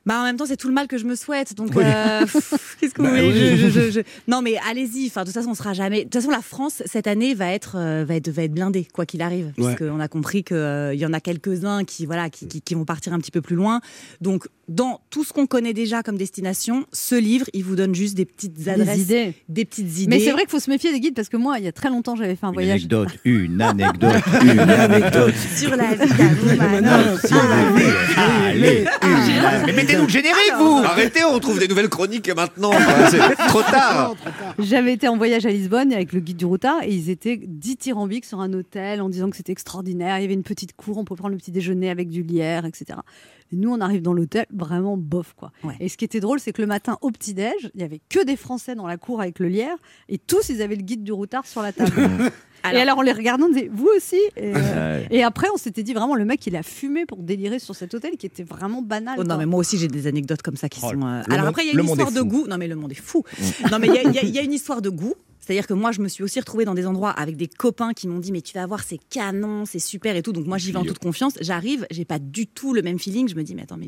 Bah en même temps, c'est tout le mal que je me souhaite. Donc, Oui. euh, qu'est-ce que vous Bah voulez? oui. je- je- je- je- Non, mais allez-y. Enfin, de toute façon, on sera jamais. De toute façon, la France cette année va être euh, va être va être blindée quoi qu'il arrive, Ouais. puisqu'on a compris que euh, y en a quelques uns qui voilà qui, qui, qui vont partir un petit peu plus loin. Donc, dans tout ce qu'on connaît déjà comme destination, ce livre, il vous donne juste des petites adresses, Des idées. des petites idées. Mais c'est vrai qu'il faut se méfier des guides parce que moi, il y a très longtemps, j'avais fait un Une voyage. anecdote, une anecdote, une anecdote. sur la vie d'Anoumana. Allez, une- Mais mettez-nous le générique, vous Arrêtez, on trouve des nouvelles chroniques maintenant. quoi. C'est trop tard. J'avais été en voyage à Lisbonne avec le guide du routard et ils étaient dithyrambiques sur un hôtel en disant que c'était extraordinaire. Il y avait une petite cour, on pouvait prendre le petit déjeuner avec du lierre, etc. Et nous, on arrive dans l'hôtel, vraiment bof, quoi. Ouais. Et ce qui était drôle, c'est que le matin, au petit-déj, il y avait que des Français dans la cour avec le lierre et tous, ils avaient le guide du routard sur la table. Et alors, on les regardait, on disait, vous aussi et, euh, et après, on s'était dit vraiment, le mec, il a fumé pour délirer sur cet hôtel qui était vraiment banal. Oh non, mais moi aussi j'ai des anecdotes comme ça qui Oh, sont. euh, Alors monde- après, il y a une histoire de goût. Non, mais le monde est fou. non, mais il y a- il y, a- il y a une histoire de goût. C'est-à-dire que moi, je me suis aussi retrouvée dans des endroits avec des copains qui m'ont dit mais tu vas voir, c'est canon, c'est super et tout. Donc moi, j'y vais en toute confiance. J'arrive, j'ai pas du tout le même feeling. Je me dis mais attends, mais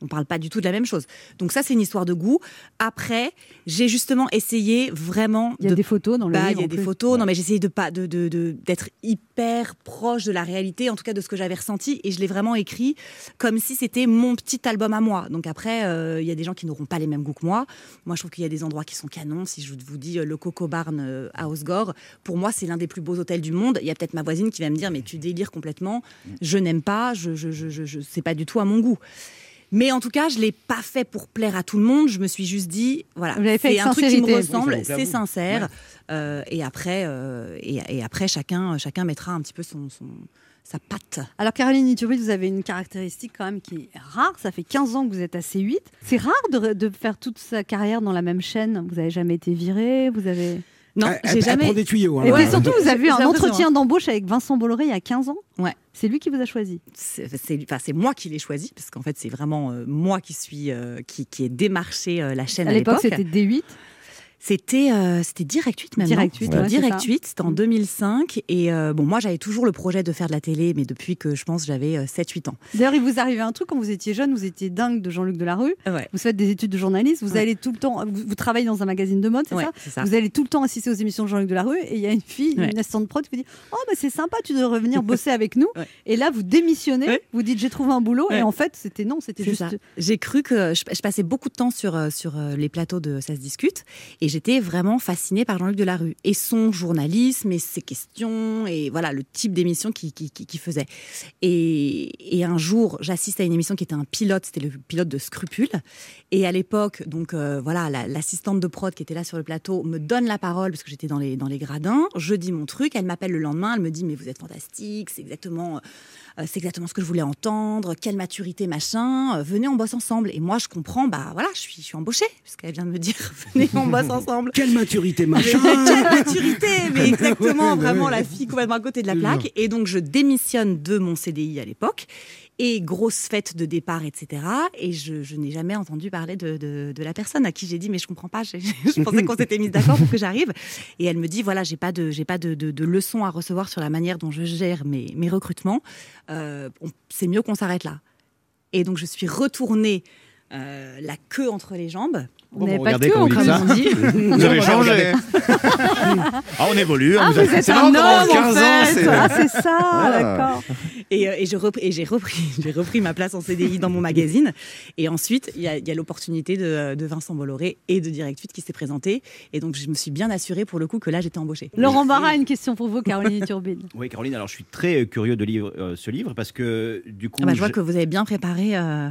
on parle pas du tout de la même chose. Donc ça, c'est une histoire de goût. Après, j'ai justement essayé vraiment Il y a de des photos dans le bah, livre. il y a des plus. photos. Non, mais j'essayais de pas de de- de- d'être proche de la réalité, en tout cas de ce que j'avais ressenti, et je l'ai vraiment écrit comme si c'était mon petit album à moi. Donc après, euh, il y a des gens qui n'auront pas les mêmes goûts que moi. Moi, je trouve qu'il y a des endroits qui sont canons. Si je vous dis euh, le Coco Barn euh, à Osgore, pour moi, c'est l'un des plus beaux hôtels du monde. Il y a peut-être ma voisine qui va me dire, mais tu délires complètement. Je n'aime pas. Je, je, je, je, je- c'est pas du tout à mon goût. Mais en tout cas, je l'ai pas fait pour plaire à tout le monde. Je me suis juste dit, voilà, Vous l'avez fait c'est un truc qui me ressemble, Oui, c'est sincère. Euh, et après, euh, et, et après, chacun, chacun mettra un petit peu son, son- sa patte. Alors Caroline Iturbide, vous avez une caractéristique quand même qui est rare. Ça fait 15 ans que vous êtes à C8. C'est rare de, de faire toute sa carrière dans la même chaîne. Vous n'avez jamais été viré, vous avez... Non, j'ai elle jamais. prend des tuyaux. hein. Et puis surtout, vous avez un entretien d'embauche avec Vincent Bolloré il y a 15 ans. Ouais. C'est lui qui vous a choisi. C'est enfin, c'est moi qui l'ai choisi, parce qu'en fait, c'est vraiment euh, moi qui suis euh, qui, qui ai démarché euh, la chaîne à, À l'époque, l'époque. c'était D8. C'était euh, c'était Direct 8 même. Direct non 8, C'était ouais, Direct ça. 8, c'était en Mm. 2005. Et euh, bon, moi, j'avais toujours le projet de faire de la télé, mais depuis que je pense j'avais euh, 7-8 ans. D'ailleurs, il vous arrivait un truc quand vous étiez jeune, vous étiez dingue de Jean-Luc Delarue. Ouais. Vous faites des études de journaliste, vous Ouais. allez tout le temps, vous, vous travaillez dans un magazine de mode, c'est ça ça. Vous allez tout le temps assister aux émissions de Jean-Luc Delarue et il y a une fille, une assistante prod qui vous dit Oh, bah, c'est sympa, tu devrais revenir bosser avec nous. Et là, vous démissionnez, vous dites J'ai trouvé un boulot. Et en fait, c'était non, c'était juste. ça. J'ai cru que je, je passais beaucoup de temps sur, euh, sur euh, les plateaux de Ça se discute. Et j'étais vraiment fascinée par Jean-Luc Delarue et son journalisme et ses questions et voilà le type d'émission qu'il qui, faisait. Et, et un jour, j'assiste à une émission qui était un pilote, c'était le pilote de Scrupule. Et à l'époque, donc euh, voilà, la- l'assistante de prod qui était là sur le plateau me donne la parole parce que j'étais dans les, dans les gradins. Je dis mon truc, elle m'appelle le lendemain, elle me dit mais vous êtes fantastique, c'est exactement, euh, c'est exactement ce que je voulais entendre, quelle maturité machin, euh, venez on bosse ensemble. Et moi je comprends, bah voilà, je suis, je suis embauchée puisqu'elle vient de me dire venez on bosse ensemble. Quelle maturité, machin Quelle maturité Mais exactement, vraiment la fille complètement à côté de la plaque. Et donc je démissionne de mon CDI à l'époque. Et grosse fête de départ, etc. Et je, n'ai jamais entendu parler de, de- la personne à qui j'ai dit mais je comprends pas. Je pensais qu'on s'était mis d'accord pour que j'arrive. Et elle me dit voilà j'ai pas de pas de, de, leçons à recevoir sur la manière dont je gère mes, mes recrutements. Euh, C'est mieux qu'on s'arrête là. Et donc je suis retournée euh, la queue entre les jambes. On n'avait pas de queue, on ça. on dit. Vous avez changé. ah, on évolue. Ah, vous vous êtes c'est un homme en 15 ans, fait c'est- Ah, c'est ça, d'accord. Et, euh, et repris- j'ai repris, ma place en CDI dans mon magazine. Et ensuite, il y a, l'opportunité de, de Vincent Bolloré et de Direct 8 qui s'est présentée. Et donc, je me suis bien assurée pour le coup que là, j'étais embauchée. Laurent Barra a une question pour vous, Caroline Turbine. Oui, Caroline, alors je suis très euh, curieux de lire euh, ce livre parce que du coup. Ah bah, je vois que vous avez bien préparé euh,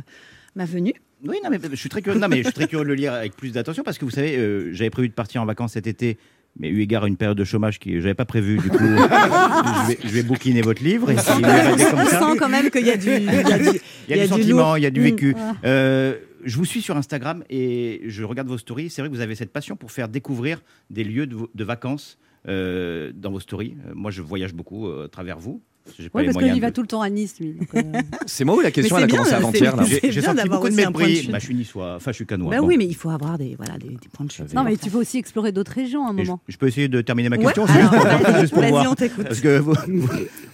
ma venue. Oui, non, mais je suis très curieux, non, mais je suis très curieux de le lire avec plus d'attention parce que vous savez, euh, j'avais prévu de partir en vacances cet été. Mais eu égard à une période de chômage que j'avais pas prévu, du coup, je, vais, je vais bouquiner votre livre et comme On ça. sent quand même qu'il y a du, il y a du, Il y a, du sentiment, il y a du Mm. vécu. Euh, je vous suis sur Instagram et je regarde vos stories. C'est vrai que vous avez cette passion pour faire découvrir des lieux de, de vacances euh, dans vos stories. Euh, moi, je voyage beaucoup euh, à travers vous. Oui, parce qu'il va de- tout le temps à Nice, lui. euh, C'est moi ou la question elle a c'est commencé avant-hier c'est- J'ai senti d'avoir beaucoup de mépris. Bah, je suis niçois, enfin je suis canois. Bah Bon. oui, mais il faut avoir des, voilà, des, des points de chute. Non, mais tu peux aussi explorer d'autres régions à un je, moment. je peux essayer de terminer ma Ouais, question alors, juste pour, vas-y, juste pour voir. on. Parce que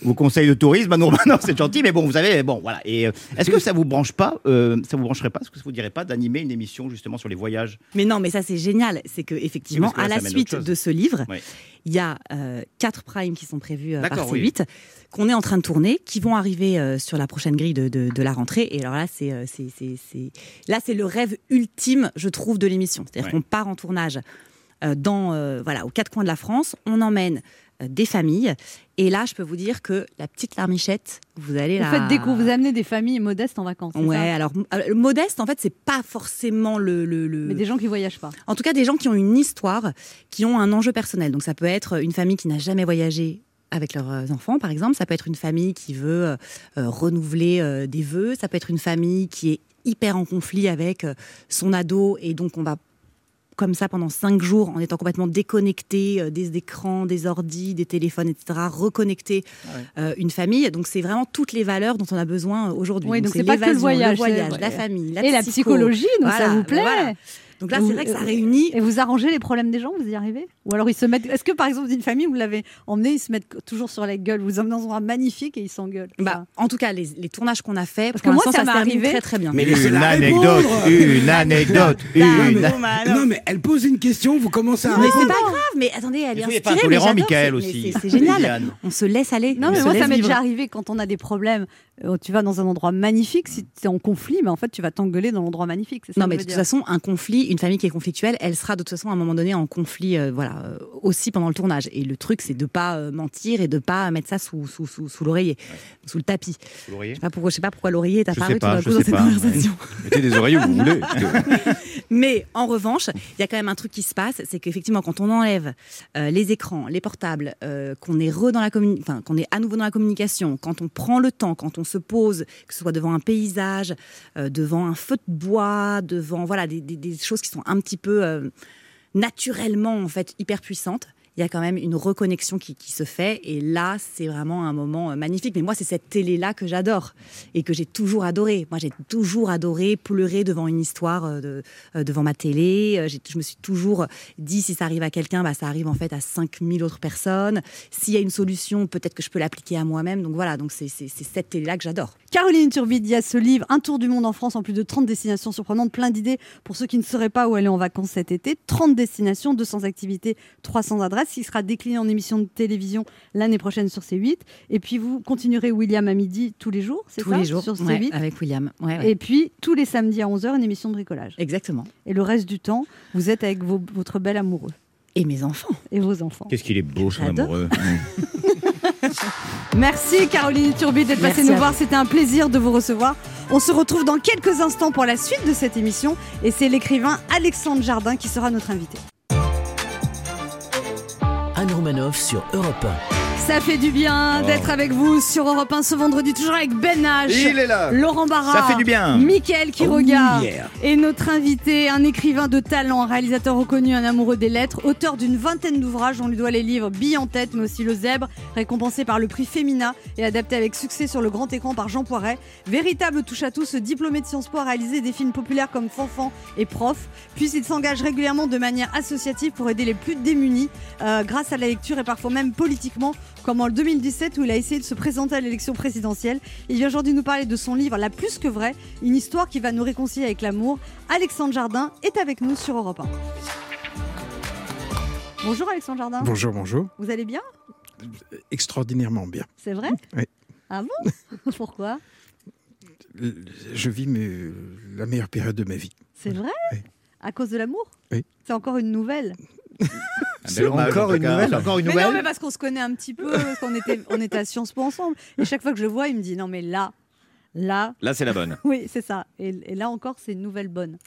vos conseils de tourisme, bah non, bah non, c'est gentil, mais bon, vous avez, bon, voilà. Et euh, est-ce que ça vous branche pas, euh, ça vous brancherait pas, est-ce que ça vous dirait pas d'animer une émission justement sur les voyages? Mais non, mais ça c'est génial. C'est que effectivement, à la suite de ce livre, Ouais. il y a quatre primes qui sont prévus euh, par D'accord, C8, oui. Qu'on est en train de tourner, qui vont arriver euh, sur la prochaine grille de, de- de la rentrée. Et alors là, c'est euh, c'est- là c'est le rêve ultime, je trouve, de l'émission. C'est-à-dire Ouais. qu'on part en tournage euh, dans euh, voilà aux quatre coins de la France, on emmène euh, des familles. Et là, je peux vous dire que la petite larmichette, vous allez la... faites découvrir, vous amenez des familles modestes en vacances. Ouais, ça alors euh, modeste, en fait, c'est pas forcément le, le, le- Mais des gens qui voyagent pas. en tout cas, des gens qui ont une histoire, qui ont un enjeu personnel. Donc, ça peut être une famille qui n'a jamais voyagé avec leurs euh, enfants, par exemple. Ça peut être une famille qui veut euh, euh, renouveler euh, des vœux. Ça peut être une famille qui est hyper en conflit avec euh, son ado et donc on va comme ça pendant cinq jours en étant complètement déconnecté euh, des écrans, des ordis, des téléphones, etc. Reconnecter euh, une famille. Donc c'est vraiment toutes les valeurs dont on a besoin aujourd'hui. Oui, donc c'est pas que le voyage, le voyage, la famille, la Et la psycho. psychologie, donc ça vous plaît voilà. Donc là, c'est vrai que ça euh, réunit Et vous arrangez les problèmes des gens, vous y arrivez Ou alors ils se mettent. Est-ce que par exemple, une famille, vous l'avez emmené, ils se mettent toujours sur la gueule, vous emmenez dans un endroit magnifique et ils s'engueulent Bah, en tout cas, les, les tournages qu'on a fait, Parce pour que moi, ça se m'est arrivé. très très bien. Mais Une anecdote, répondre. une anecdote, Bah, une. Non, mais elle pose une question, vous commencez à mais c'est répondre. pas grave, mais attendez, elle est Il faut inspirée. tolérant, j'adore, Michael aussi. C'est génial. On se laisse aller. Non, on mais moi, ça m'est déjà arrivé quand on a des problèmes. euh, tu vas dans un endroit magnifique, si tu es en conflit, mais en fait, tu vas t'engueuler dans l'endroit magnifique. c'est ça Non, mais de toute façon, un conflit, une famille qui est conflictuelle, elle sera de toute façon à un moment donné en conflit, euh, voilà, euh, aussi pendant le tournage. Et le truc, c'est de pas euh, mentir et de pas mettre ça sous, sous, sous, sous l'oreiller, sous le tapis. Je sais pas pourquoi, je sais pas pourquoi l'oreiller est apparu tout d'un coup dans cette pas, ouais. conversation. Mettez des oreillers où vous voulez. Mais en revanche, il y a quand même un truc qui se passe, c'est qu'effectivement, quand on enlève les écrans, les portables, qu'on est re dans la enfin, qu'on est à nouveau dans la communication, quand on prend le temps, quand on se pose, que ce soit devant un paysage, devant un feu de bois, devant voilà des, des- des choses qui sont un petit peu euh, naturellement en fait hyper puissantes. Il y a quand même une reconnexion qui, se fait et là c'est vraiment un moment euh, magnifique. Mais moi c'est cette télé là que j'adore et que j'ai toujours adoré. Moi j'ai toujours adoré pleurer devant une histoire euh, euh, devant ma télé. Je me suis toujours dit si ça arrive à quelqu'un, bah, ça arrive en fait à 5000 autres personnes. S'il y a une solution, peut-être que je peux l'appliquer à moi-même. Donc voilà, donc c'est cette télé là que j'adore. Caroline Turbide, il y a ce livre, Un tour du monde en France en plus de 30 destinations surprenantes, plein d'idées pour ceux qui ne sauraient pas où aller en vacances cet été. 30 destinations, 200 activités, 300 adresses. Arras, qui sera décliné en émission de télévision l'année prochaine sur C8. Et puis vous continuerez William à midi tous les jours, c'est Tous ça les jours Sur ouais, C8. avec William. Ouais, ouais. Et puis tous les samedis à 11h, une émission de bricolage. Exactement. Et le reste du temps, vous êtes avec vos- votre bel amoureux Et mes enfants. et vos enfants. Qu'est-ce qu'il est beau, son amoureux. Merci Caroline Turbide d'être passée nous voir. C'était un plaisir de vous recevoir. On se retrouve dans quelques instants pour la suite de cette émission. Et c'est l'écrivain Alexandre Jardin qui sera notre invité. Anne Romanoff sur Europe Ça fait du bien d'être avec vous sur Europe 1 ce vendredi, toujours avec Ben H, Il est là. Laurent Barra, Ça fait du bien. Mickaël qui Oh, regarde yeah. et notre invité, un écrivain de talent, un réalisateur reconnu, un amoureux des lettres, auteur d'une vingtaine d'ouvrages. On lui doit les livres Bille en tête, mais aussi Le Zèbre, récompensé par le prix Femina et adapté avec succès sur le grand écran par Jean Poiret. Véritable touche-à-tout, ce diplômé de Sciences Po a réalisé des films populaires comme Fanfan et Prof. Puis il s'engage régulièrement de manière associative pour aider les plus démunis euh, grâce à la lecture et parfois même politiquement, comme en 2017 où il a essayé de se présenter à l'élection présidentielle. Il vient aujourd'hui nous parler de son livre La plus que vraie, une histoire qui va nous réconcilier avec l'amour. Alexandre Jardin est avec nous sur Europe 1. Bonjour Alexandre Jardin. Bonjour, bonjour. Vous allez bien? Extraordinairement bien. C'est vrai? Oui. Ah bon? Pourquoi? Je vis mes- la meilleure période de ma vie. C'est vrai? Oui. À cause de l'amour? Oui. C'est encore une nouvelle. C'est encore une nouvelle. C'est encore une Mais non, mais parce qu'on se connaît un petit peu, parce qu'on était, on était à Sciences Po ensemble. Et chaque fois que je le vois, il me dit non mais là, là, Là, c'est la bonne. oui c'est ça. Et, et là encore, c'est une nouvelle bonne.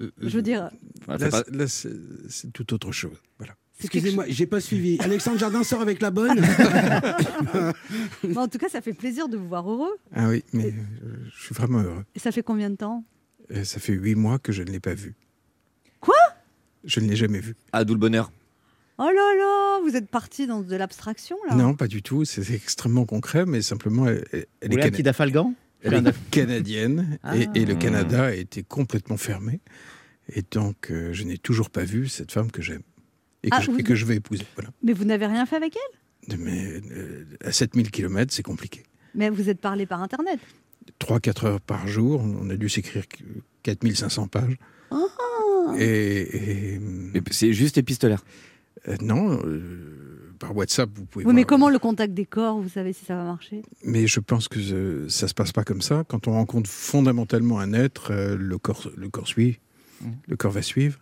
Je veux dire, Là, c'est pas- c'est- là, c'est c'est tout autre chose. Voilà. Excusez-moi, j'ai pas suivi. Alexandre Jardin sort avec la bonne. en tout cas, ça fait plaisir de vous voir heureux. Ah oui, mais euh, je suis vraiment heureux. Et ça fait combien de temps? Et ça fait huit mois que je ne l'ai pas vu. Quoi? Je ne l'ai jamais vu. Ah, d'où le bonheur. Oh là là, vous êtes parti dans de l'abstraction là. Non, pas du tout. C'est extrêmement concret, mais simplement, elle, est, petit dafalgan elle est canadienne et, Ah. et le Canada a été complètement fermé. Et donc, euh, je n'ai toujours pas vu cette femme que j'aime et, que Ah, je- vous- et que je vais épouser. Voilà. Mais vous n'avez rien fait avec elle? Mais euh, à 7000 km, c'est compliqué. Mais vous êtes parlé par internet. 3-4 heures par jour. On a dû s'écrire 4500 pages. Ah. Et, c'est juste épistolaire. Euh, non, euh, par WhatsApp, vous pouvez Oui, mais comment le contact des corps Vous savez si ça va marcher? Mais je pense que euh, ça se passe pas comme ça. Quand on rencontre fondamentalement un être, euh, le, corps, le corps suit, Mm. le corps va suivre.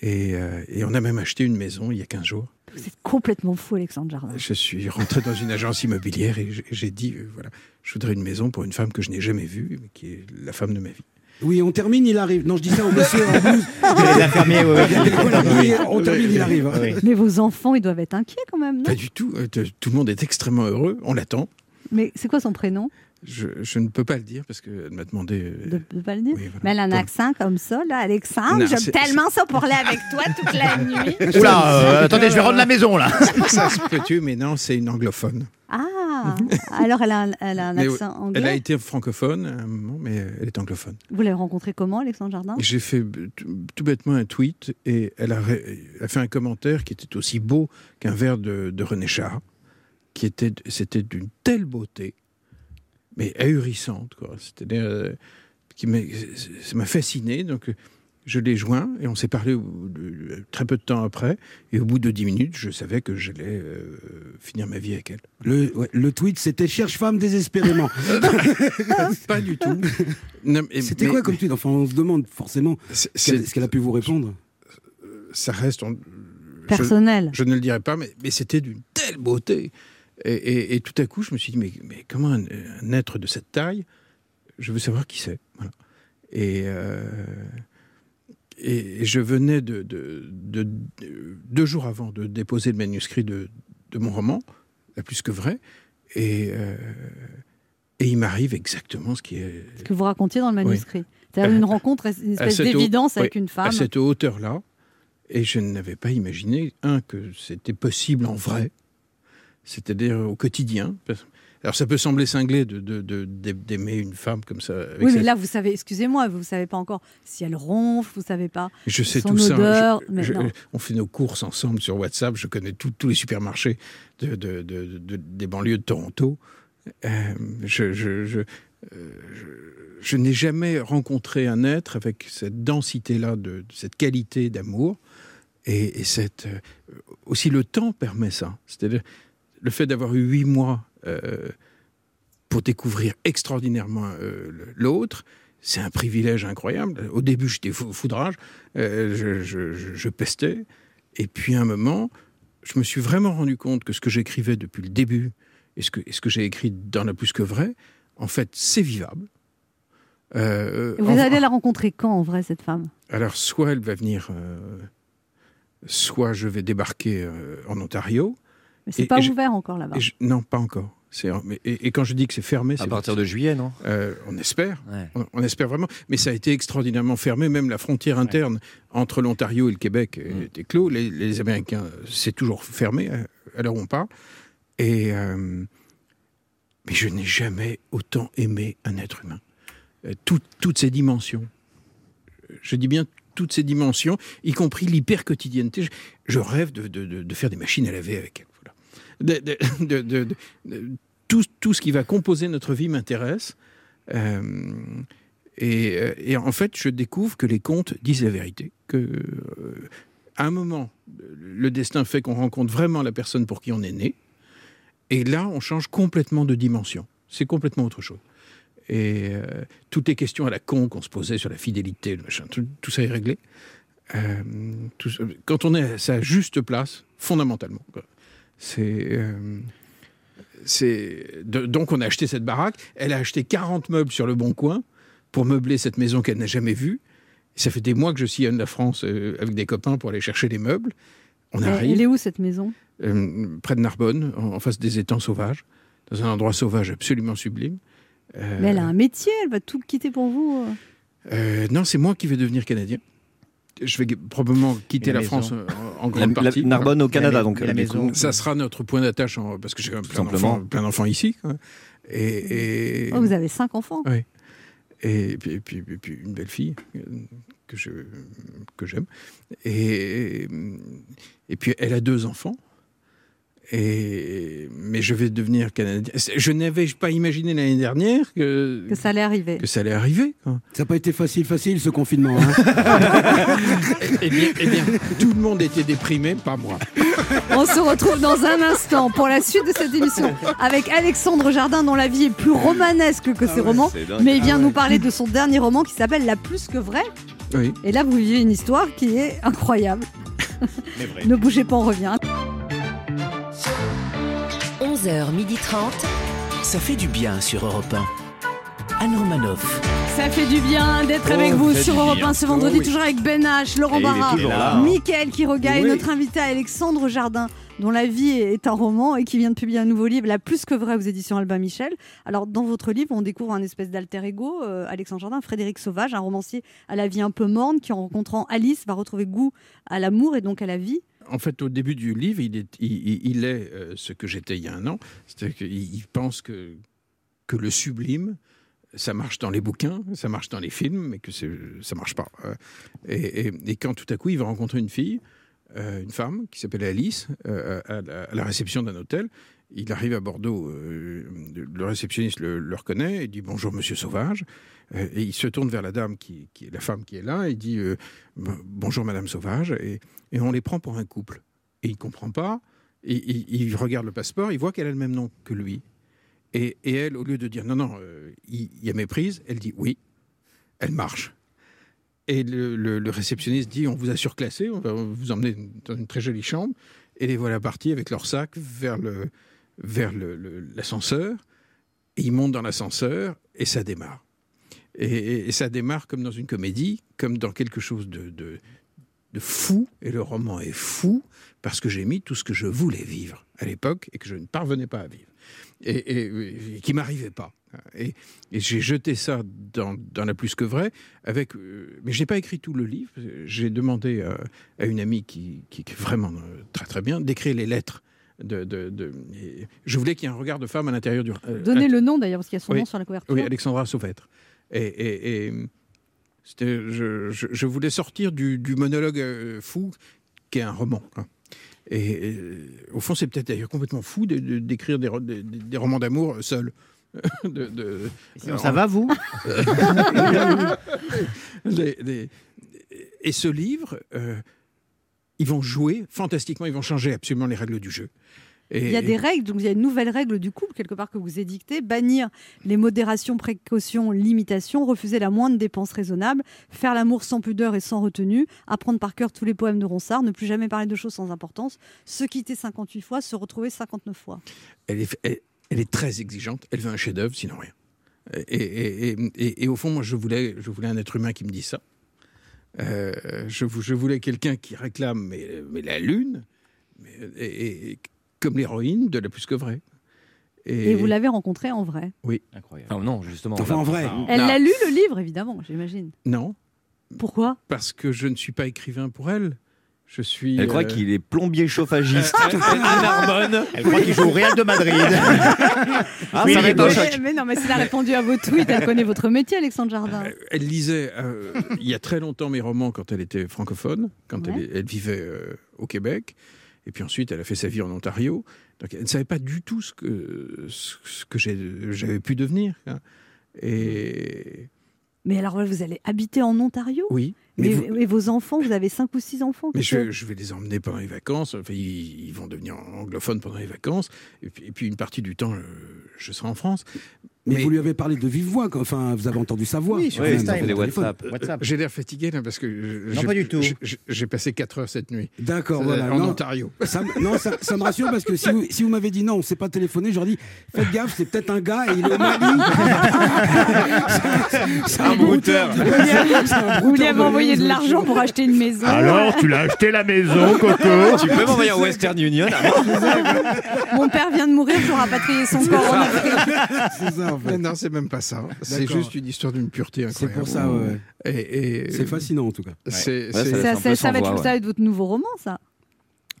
Et, euh, et on a même acheté une maison il y a 15 jours. Vous êtes complètement fou, Alexandre Jardin. Je suis rentré dans une agence immobilière et j'ai- dit, euh, voilà, je voudrais une maison pour une femme que je n'ai jamais vue, mais qui est la femme de ma vie. Oui, on termine, il arrive. Non, je dis ça au monsieur en blouse. Les infirmiers, oui, oui. Voilà, oui, on termine, il arrive. Oui. Mais vos enfants, ils doivent être inquiets quand même, non Pas du tout. euh, Tout le monde est extrêmement heureux. On l'attend. Mais c'est quoi son prénom? Je, je ne peux pas le dire parce qu'elle m'a demandé. euh, de, de pas le dire oui, voilà. Mais elle a un accent comme ça, là, Alexandre. J'aime tellement ça pour aller avec toi toute la nuit. Oula, euh, attendez, je vais rendre la maison là. Ça se peut-tu, mais non, c'est une anglophone. Ah, alors elle a un, elle a un Mais accent anglais. Elle a été francophone à un moment, mais euh, elle est anglophone. Vous l'avez rencontrée comment, Alexandre Jardin? J'ai fait euh, tout, bêtement un tweet et elle a, ré- elle a fait un commentaire qui était aussi beau qu'un vers de, de René Char, qui était, c'était d'une telle beauté, mais ahurissante, quoi. C'est-à-dire, euh, qui m'a, ça m'a fasciné. Donc, euh, je l'ai joint et on s'est parlé très peu de temps après. Et au bout de dix minutes, je savais que j'allais euh, finir ma vie avec elle. Le, ouais, le tweet, c'était cherche femme désespérément. Pas du tout. C'était quoi comme tweet? Enfin, on se demande forcément c'est- ce qu'elle c'est- ce qu'elle a pu vous répondre. ça reste. je- Personnel. Je, ne le dirai pas, mais, mais c'était d'une telle beauté. Et, et- et tout à coup, je me suis dit, mais, mais comment un, un être de cette taille Je veux savoir qui c'est. Voilà. Et, euh, et, je venais de, de- de- de- deux jours avant de déposer le manuscrit de, mon roman, La plus que vrai, et, euh, et il m'arrive exactement ce qui est Ce que vous racontiez dans le manuscrit. C'est-à-dire Euh, une rencontre, une espèce d'évidence avec oui, une femme. À cette hauteur-là. Et je n'avais pas imaginé, un, que c'était possible en vrai, c'est-à-dire au quotidien. Alors ça peut sembler cinglé de- de- de- d'aimer une femme comme ça. avec Oui, mais là, vous savez, excusez-moi, vous savez pas encore si elle ronfle, vous savez pas. je sais son tout ça. odeur, Je- mais je- on fait nos courses ensemble sur WhatsApp. Je connais tout- tous les supermarchés de, de- de- de- des banlieues de Toronto. Euh, je, je- je- euh, je- je n'ai jamais rencontré un être avec cette densité-là, de, de cette qualité d'amour. Et, et cette, euh, aussi le temps permet ça. C'est-à-dire le fait d'avoir eu huit mois pour découvrir extraordinairement euh, l'autre, c'est un privilège incroyable. Au début, j'étais fou, foudrage, euh, je, je- je- je pestais. Et puis à un moment, je me suis vraiment rendu compte que ce que j'écrivais depuis le début et ce que, et ce que j'ai écrit dans la plus que vrai, en fait, c'est vivable. Euh, Vous en- allez la rencontrer quand, en vrai, cette femme? Alors, soit elle va venir, euh, soit je vais débarquer euh, en Ontario. Mais c'est pas je- ouvert encore là-bas. non, pas encore. Et, et quand je dis que c'est fermé, c'est À partir de juillet, non? Euh, on espère. Ouais. On, on espère vraiment. Mais ça a été extraordinairement fermé. Même la frontière interne entre l'Ontario et le Québec Mm. était clos. Les, les Américains, c'est toujours fermé à, à l'heure où on parle. Et euh, mais je n'ai jamais autant aimé un être humain. Euh, tout- toutes ces dimensions. Je dis bien toutes ces dimensions, y compris l'hyper-quotidienneté. Je, je rêve de, de- de- de faire des machines à laver avec elle. Tout, tout ce qui va composer notre vie m'intéresse. Euh, et, euh, et en fait, je découvre que les contes disent la vérité. Que, euh, à un moment, le destin fait qu'on rencontre vraiment la personne pour qui on est né. Et là, on change complètement de dimension. C'est complètement autre chose. Et euh, toutes les questions à la con qu'on se posait sur la fidélité, le machin, tout, ça est réglé. Quand on est à sa juste place, fondamentalement. C'est. euh, c'est de- donc on a acheté cette baraque. Elle a acheté 40 meubles sur le Bon Coin pour meubler cette maison qu'elle n'a jamais vue. Ça fait des mois que je sillonne la France euh, avec des copains pour aller chercher les meubles. On Elle- arrive Elle est où cette maison? Euh, près de Narbonne, en, en face des étangs sauvages, dans un endroit sauvage absolument sublime. Euh, Mais elle a un métier, elle va tout quitter pour vous. non, c'est moi qui vais devenir canadien. Je vais probablement quitter la France en, La- grande la- partie. Narbonne au Canada, donc. la maison. coup. Ça sera notre point d'attache, parce que j'ai quand même plein simplement. d'enfants, plein d'enfants ici. quoi. Et, et, Oh, vous avez cinq enfants. Ouais. et, puis, et puis- et puis une belle fille que j'aime. Et, et puis elle a deux enfants. Et, mais je vais devenir canadien. Je n'avais pas imaginé l'année dernière que, Que ça allait arriver. que ça allait arriver. quoi. Ça n'a pas été facile, facile ce confinement. hein. Eh bien, eh bien, tout le monde était déprimé, pas moi. On se retrouve dans un instant pour la suite de cette émission avec Alexandre Jardin dont la vie est plus romanesque que ses romans. C'est dingue. Mais il vient nous parler de son dernier roman qui s'appelle La plus que vraie. Oui. Et là, vous vivez une histoire qui est incroyable. Mais vrai. Ne bougez pas, on revient. 11h30. Ça fait du bien sur Europe 1. Anne Romanoff. Ça fait du bien d'être Oh, avec vous sur Europe bien. 1 ce vendredi, Oh oui. toujours avec Ben H, Laurent Barra. Mickaël Quiroga et Oui. notre invité Alexandre Jardin, dont la vie est un roman et qui vient de publier un nouveau livre, La plus que vraie, aux éditions Albin Michel. Alors, dans votre livre, on découvre un espèce d'alter ego, euh, Alexandre Jardin, Frédéric Sauvage, un romancier à la vie un peu morne qui, en rencontrant Alice, va retrouver goût à l'amour et donc à la vie. En fait, au début du livre, il est, euh, ce que j'étais il y a un an. C'est-à-dire qu'il il pense que, que le sublime, ça marche dans les bouquins, ça marche dans les films, mais que ça marche pas. Euh, Et, quand tout à coup, il va rencontrer une fille, euh, une femme qui s'appelle Alice, euh, à, la- réception d'un hôtel, il arrive à Bordeaux, le réceptionniste le, reconnaît, et dit bonjour Monsieur Sauvage, et il se tourne vers la dame qui, qui la femme qui est là, et dit euh, bonjour Madame Sauvage, et, on les prend pour un couple. Et il comprend pas, il regarde le passeport, il voit qu'elle a le même nom que lui. Et, elle, au lieu de dire non, non, euh, il y a méprise, elle dit oui, elle marche. Et le, réceptionniste dit on vous a surclassé, on va vous emmener dans une très jolie chambre. Et les voilà partis avec leur sac vers le vers l'ascenseur. et ils montent dans l'ascenseur et ça démarre. Et, ça démarre comme dans une comédie, comme dans quelque chose de, de, de fou. Et le roman est fou parce que j'ai mis tout ce que je voulais vivre à l'époque et que je ne parvenais pas à vivre. Et, et- et qui m'arrivait pas. Et, j'ai jeté ça dans, dans la plus que vrai. Avec, euh, mais j'ai pas écrit tout le livre. J'ai demandé à, à une amie qui, qui écrit vraiment euh, très très bien d'écrire les lettres. De, de- de- et je voulais qu'il y ait un regard de femme à l'intérieur du. euh, Donnez le nom d'ailleurs, parce qu'il y a son Oui. nom sur la couverture. oui, Alexandra Sauvêtre. Et, et- je, je- je voulais sortir du, du monologue euh, fou qui est un roman. Et, et, au fond, c'est peut-être d'ailleurs complètement fou de- de- d'écrire des, ro- des- des romans d'amour seul. De- de- Sinon, ça va, vous? Et ce livre, euh, ils vont jouer fantastiquement, ils vont changer absolument les règles du jeu. Et- Il y a des règles, donc il y a une nouvelle règle du couple, quelque part, que vous édictez. Bannir les modérations, précautions, limitations, refuser la moindre dépense raisonnable, faire l'amour sans pudeur et sans retenue, apprendre par cœur tous les poèmes de Ronsard, ne plus jamais parler de choses sans importance, se quitter 58 fois, se retrouver 59 fois. elle est, elle, elle est très exigeante. Elle veut un chef-d'œuvre, sinon rien. Et, au fond, moi, je voulais, je voulais un être humain qui me dise ça. Euh, je, vou- je voulais quelqu'un qui réclame mais, mais la lune, mais, et, et- comme l'héroïne de la plus que vraie. Et, vous l'avez rencontré en vrai. Oui. Incroyable. non, justement. Enfin, en vrai. Elle l'a lu le livre, évidemment, j'imagine. Non, Pourquoi? Parce que je ne suis pas écrivain pour elle. Je suis. Elle croit euh, qu'il est plombier chauffagiste Narbonne. Elle croit qu'il joue au Real de Madrid. Ah, Oui, ça mais mais, mais non, mais s'il a répondu à vos tweets, elle connaît votre métier, Alexandre Jardin. Euh, Elle lisait euh, il y a très longtemps mes romans quand elle était francophone, quand Ouais. elle, elle vivait euh, au Québec. Et puis ensuite, elle a fait sa vie en Ontario. Donc elle ne savait pas du tout ce que, ce j'avais pu devenir. hein. Et Mais alors, vous allez habiter en Ontario? Oui. mais, Mais, vous- et vos enfants, vous avez 5 ou 6 enfants mais je, je vais les emmener pendant les vacances. Enfin, ils, ils vont devenir anglophones pendant les vacances. Et puis, et puis une partie du temps, euh, je serai en France. Mais, Mais- vous lui avez parlé de vive voix, quoi. enfin, vous avez entendu sa voix. Oui, sur quand même, FaceTime. dans le des téléphone. WhatsApp. WhatsApp. J'ai l'air fatigué là parce que je- Non, j'ai- pas du tout. j'ai- passé 4 heures cette nuit D'accord, Euh, voilà. en Non, Ontario. Ça, me- non, ça, ça me rassure parce que si vous, si vous m'avez dit non, on ne s'est pas téléphoné, j'aurais dit faites gaffe, c'est peut-être un gars et il est au Mali. C'est Un brouteur. Vous lui avez de envoyé de l'argent pour acheter une maison. tu l'as acheté la maison, Coco Tu peux m'envoyer en Western Union Mon père vient de mourir, je rapatrier son corps en Afrique. C'est ça, en fait. Non, c'est même pas ça. C'est juste une histoire d'une pureté C'est incroyable. pour ça, ouais. Et, et- C'est fascinant en tout cas. C'est, Ouais, c'est- ça- va être voix, ça être votre nouveau roman, ça.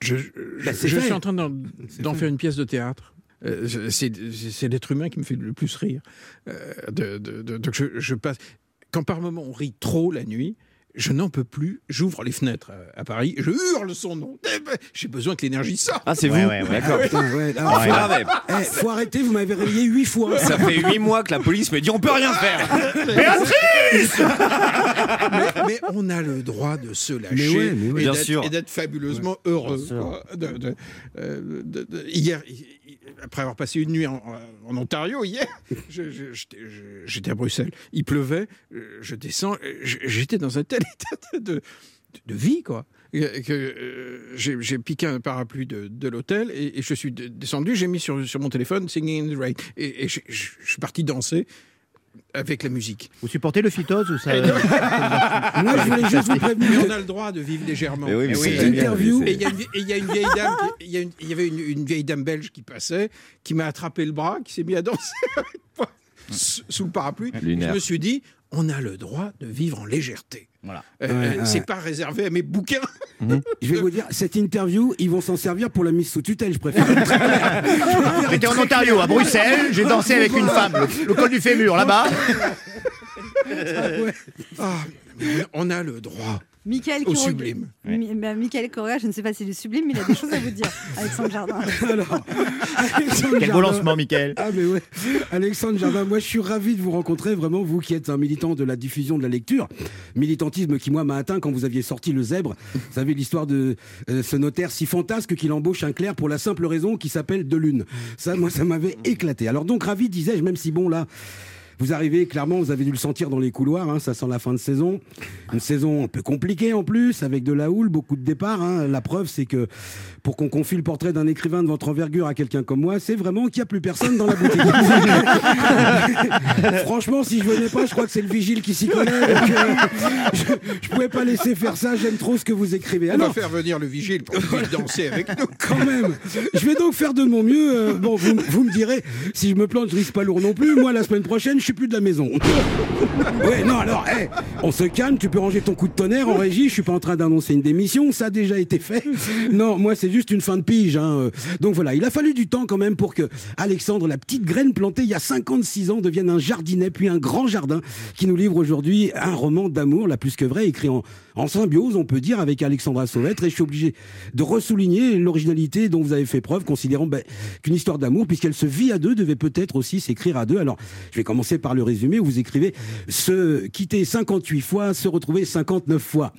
je, je- Bah, c'est je suis en train d'en, C'est faire une pièce de théâtre. Euh, c'est, c'est l'être humain qui me fait le plus rire. Euh, de, de- de- donc je, je passe. Quand par moment on rit trop la nuit, je n'en peux plus. J'ouvre les fenêtres à, à Paris, je hurle son nom. Eh ben, J'ai besoin que l'énergie sorte. Ah, c'est Ouais, vous ouais, ouais. D'accord. Putain, ouais, là, Ah. Eh, faut arrêter, vous m'avez réveillé huit fois. Ça fait huit mois que la police me dit on peut rien faire. mais, mais on a le droit de se lâcher Mais ouais, mais ouais. et, Bien d'être, sûr. et d'être fabuleusement heureux. Bien sûr. quoi. De- de- de- de- hier, après avoir passé une nuit en, Ontario, hier, j'étais à Bruxelles. Il pleuvait, euh, je descends, euh, j'étais dans un tel état de, de, vie, quoi. Euh, j'ai piqué un parapluie de, de l'hôtel et, je suis de- descendu, j'ai mis sur, sur mon téléphone Singing in the Rain et, je suis parti danser avec la musique. Vous supportez le phytose ou ça Moi, je voulais juste vous Mais prévenir. on a le droit de vivre légèrement. Mais oui, mais Eh oui, interview- Et il y, a une vieille dame, il y, y avait une, une vieille dame belge qui passait, qui m'a attrapé le bras, qui s'est mis à danser sous sous le parapluie. Je me suis dit, on a le droit de vivre en légèreté. Voilà. Euh, Ouais, euh, ouais. C'est pas réservé à mes bouquins. Je vais vous dire, cette interview, ils vont s'en servir pour la mise sous tutelle, je préfère. J'étais en Ontario, à Bruxelles, j'ai dansé avec une femme, le, le col du fémur, là-bas. Ah, on a le droit Michael au sublime. Mi- bah, Michael Correa, je ne sais pas s'il est sublime, mais il a des choses à vous dire, Alexandre Jardin. Alors, Alexandre Quel beau lancement, Michael. Ah mais ouais, Alexandre Jardin, moi je suis ravi de vous rencontrer, vraiment vous qui êtes un militant de la diffusion de la lecture, militantisme qui moi m'a atteint quand vous aviez sorti Le Zèbre, vous savez l'histoire de euh, ce notaire si fantasque qu'il embauche un clerc pour la simple raison qu'il s'appelle De Lune. Ça moi ça m'avait éclaté. Alors donc ravi disais-je, même si bon là... Vous arrivez, clairement, vous avez dû le sentir dans les couloirs, hein, ça sent la fin de saison. Une saison un peu compliquée en plus, avec de la houle, beaucoup de départs. hein. La preuve, c'est que pour qu'on confie le portrait d'un écrivain de votre envergure à quelqu'un comme moi, c'est vraiment qu'il n'y a plus personne dans la boutique. Franchement, si je venais pas, je crois que c'est le vigile qui s'y connaît. donc, euh, je, je pouvais pas laisser faire ça, j'aime trop ce que vous écrivez. On va faire venir le vigile pour danser avec nous. quand même. Je vais donc faire de mon mieux. Euh, bon, vous, vous me direz, si je me plante, je risque pas lourd non plus. Moi, la semaine prochaine, je suis plus de la maison. ouais, non, alors, hé, on se calme. Tu peux ranger ton coup de tonnerre en régie. Je suis pas en train d'annoncer une démission. Ça a déjà été fait. Non, moi, c'est juste une fin de pige. hein. Donc voilà, il a fallu du temps quand même pour que Alexandre, la petite graine plantée il y a 56 ans, devienne un jardinet, puis un grand jardin qui nous livre aujourd'hui un roman d'amour, la plus que vrai, écrit en, en symbiose, on peut dire, avec Alexandra Sauvêtre. Et je suis obligé de ressouligner l'originalité dont vous avez fait preuve, considérant ben, qu'une histoire d'amour, puisqu'elle se vit à deux, devait peut-être aussi s'écrire à deux. Alors, je vais commencer par le résumé où vous écrivez se quitter 58 fois, se retrouver 59 fois.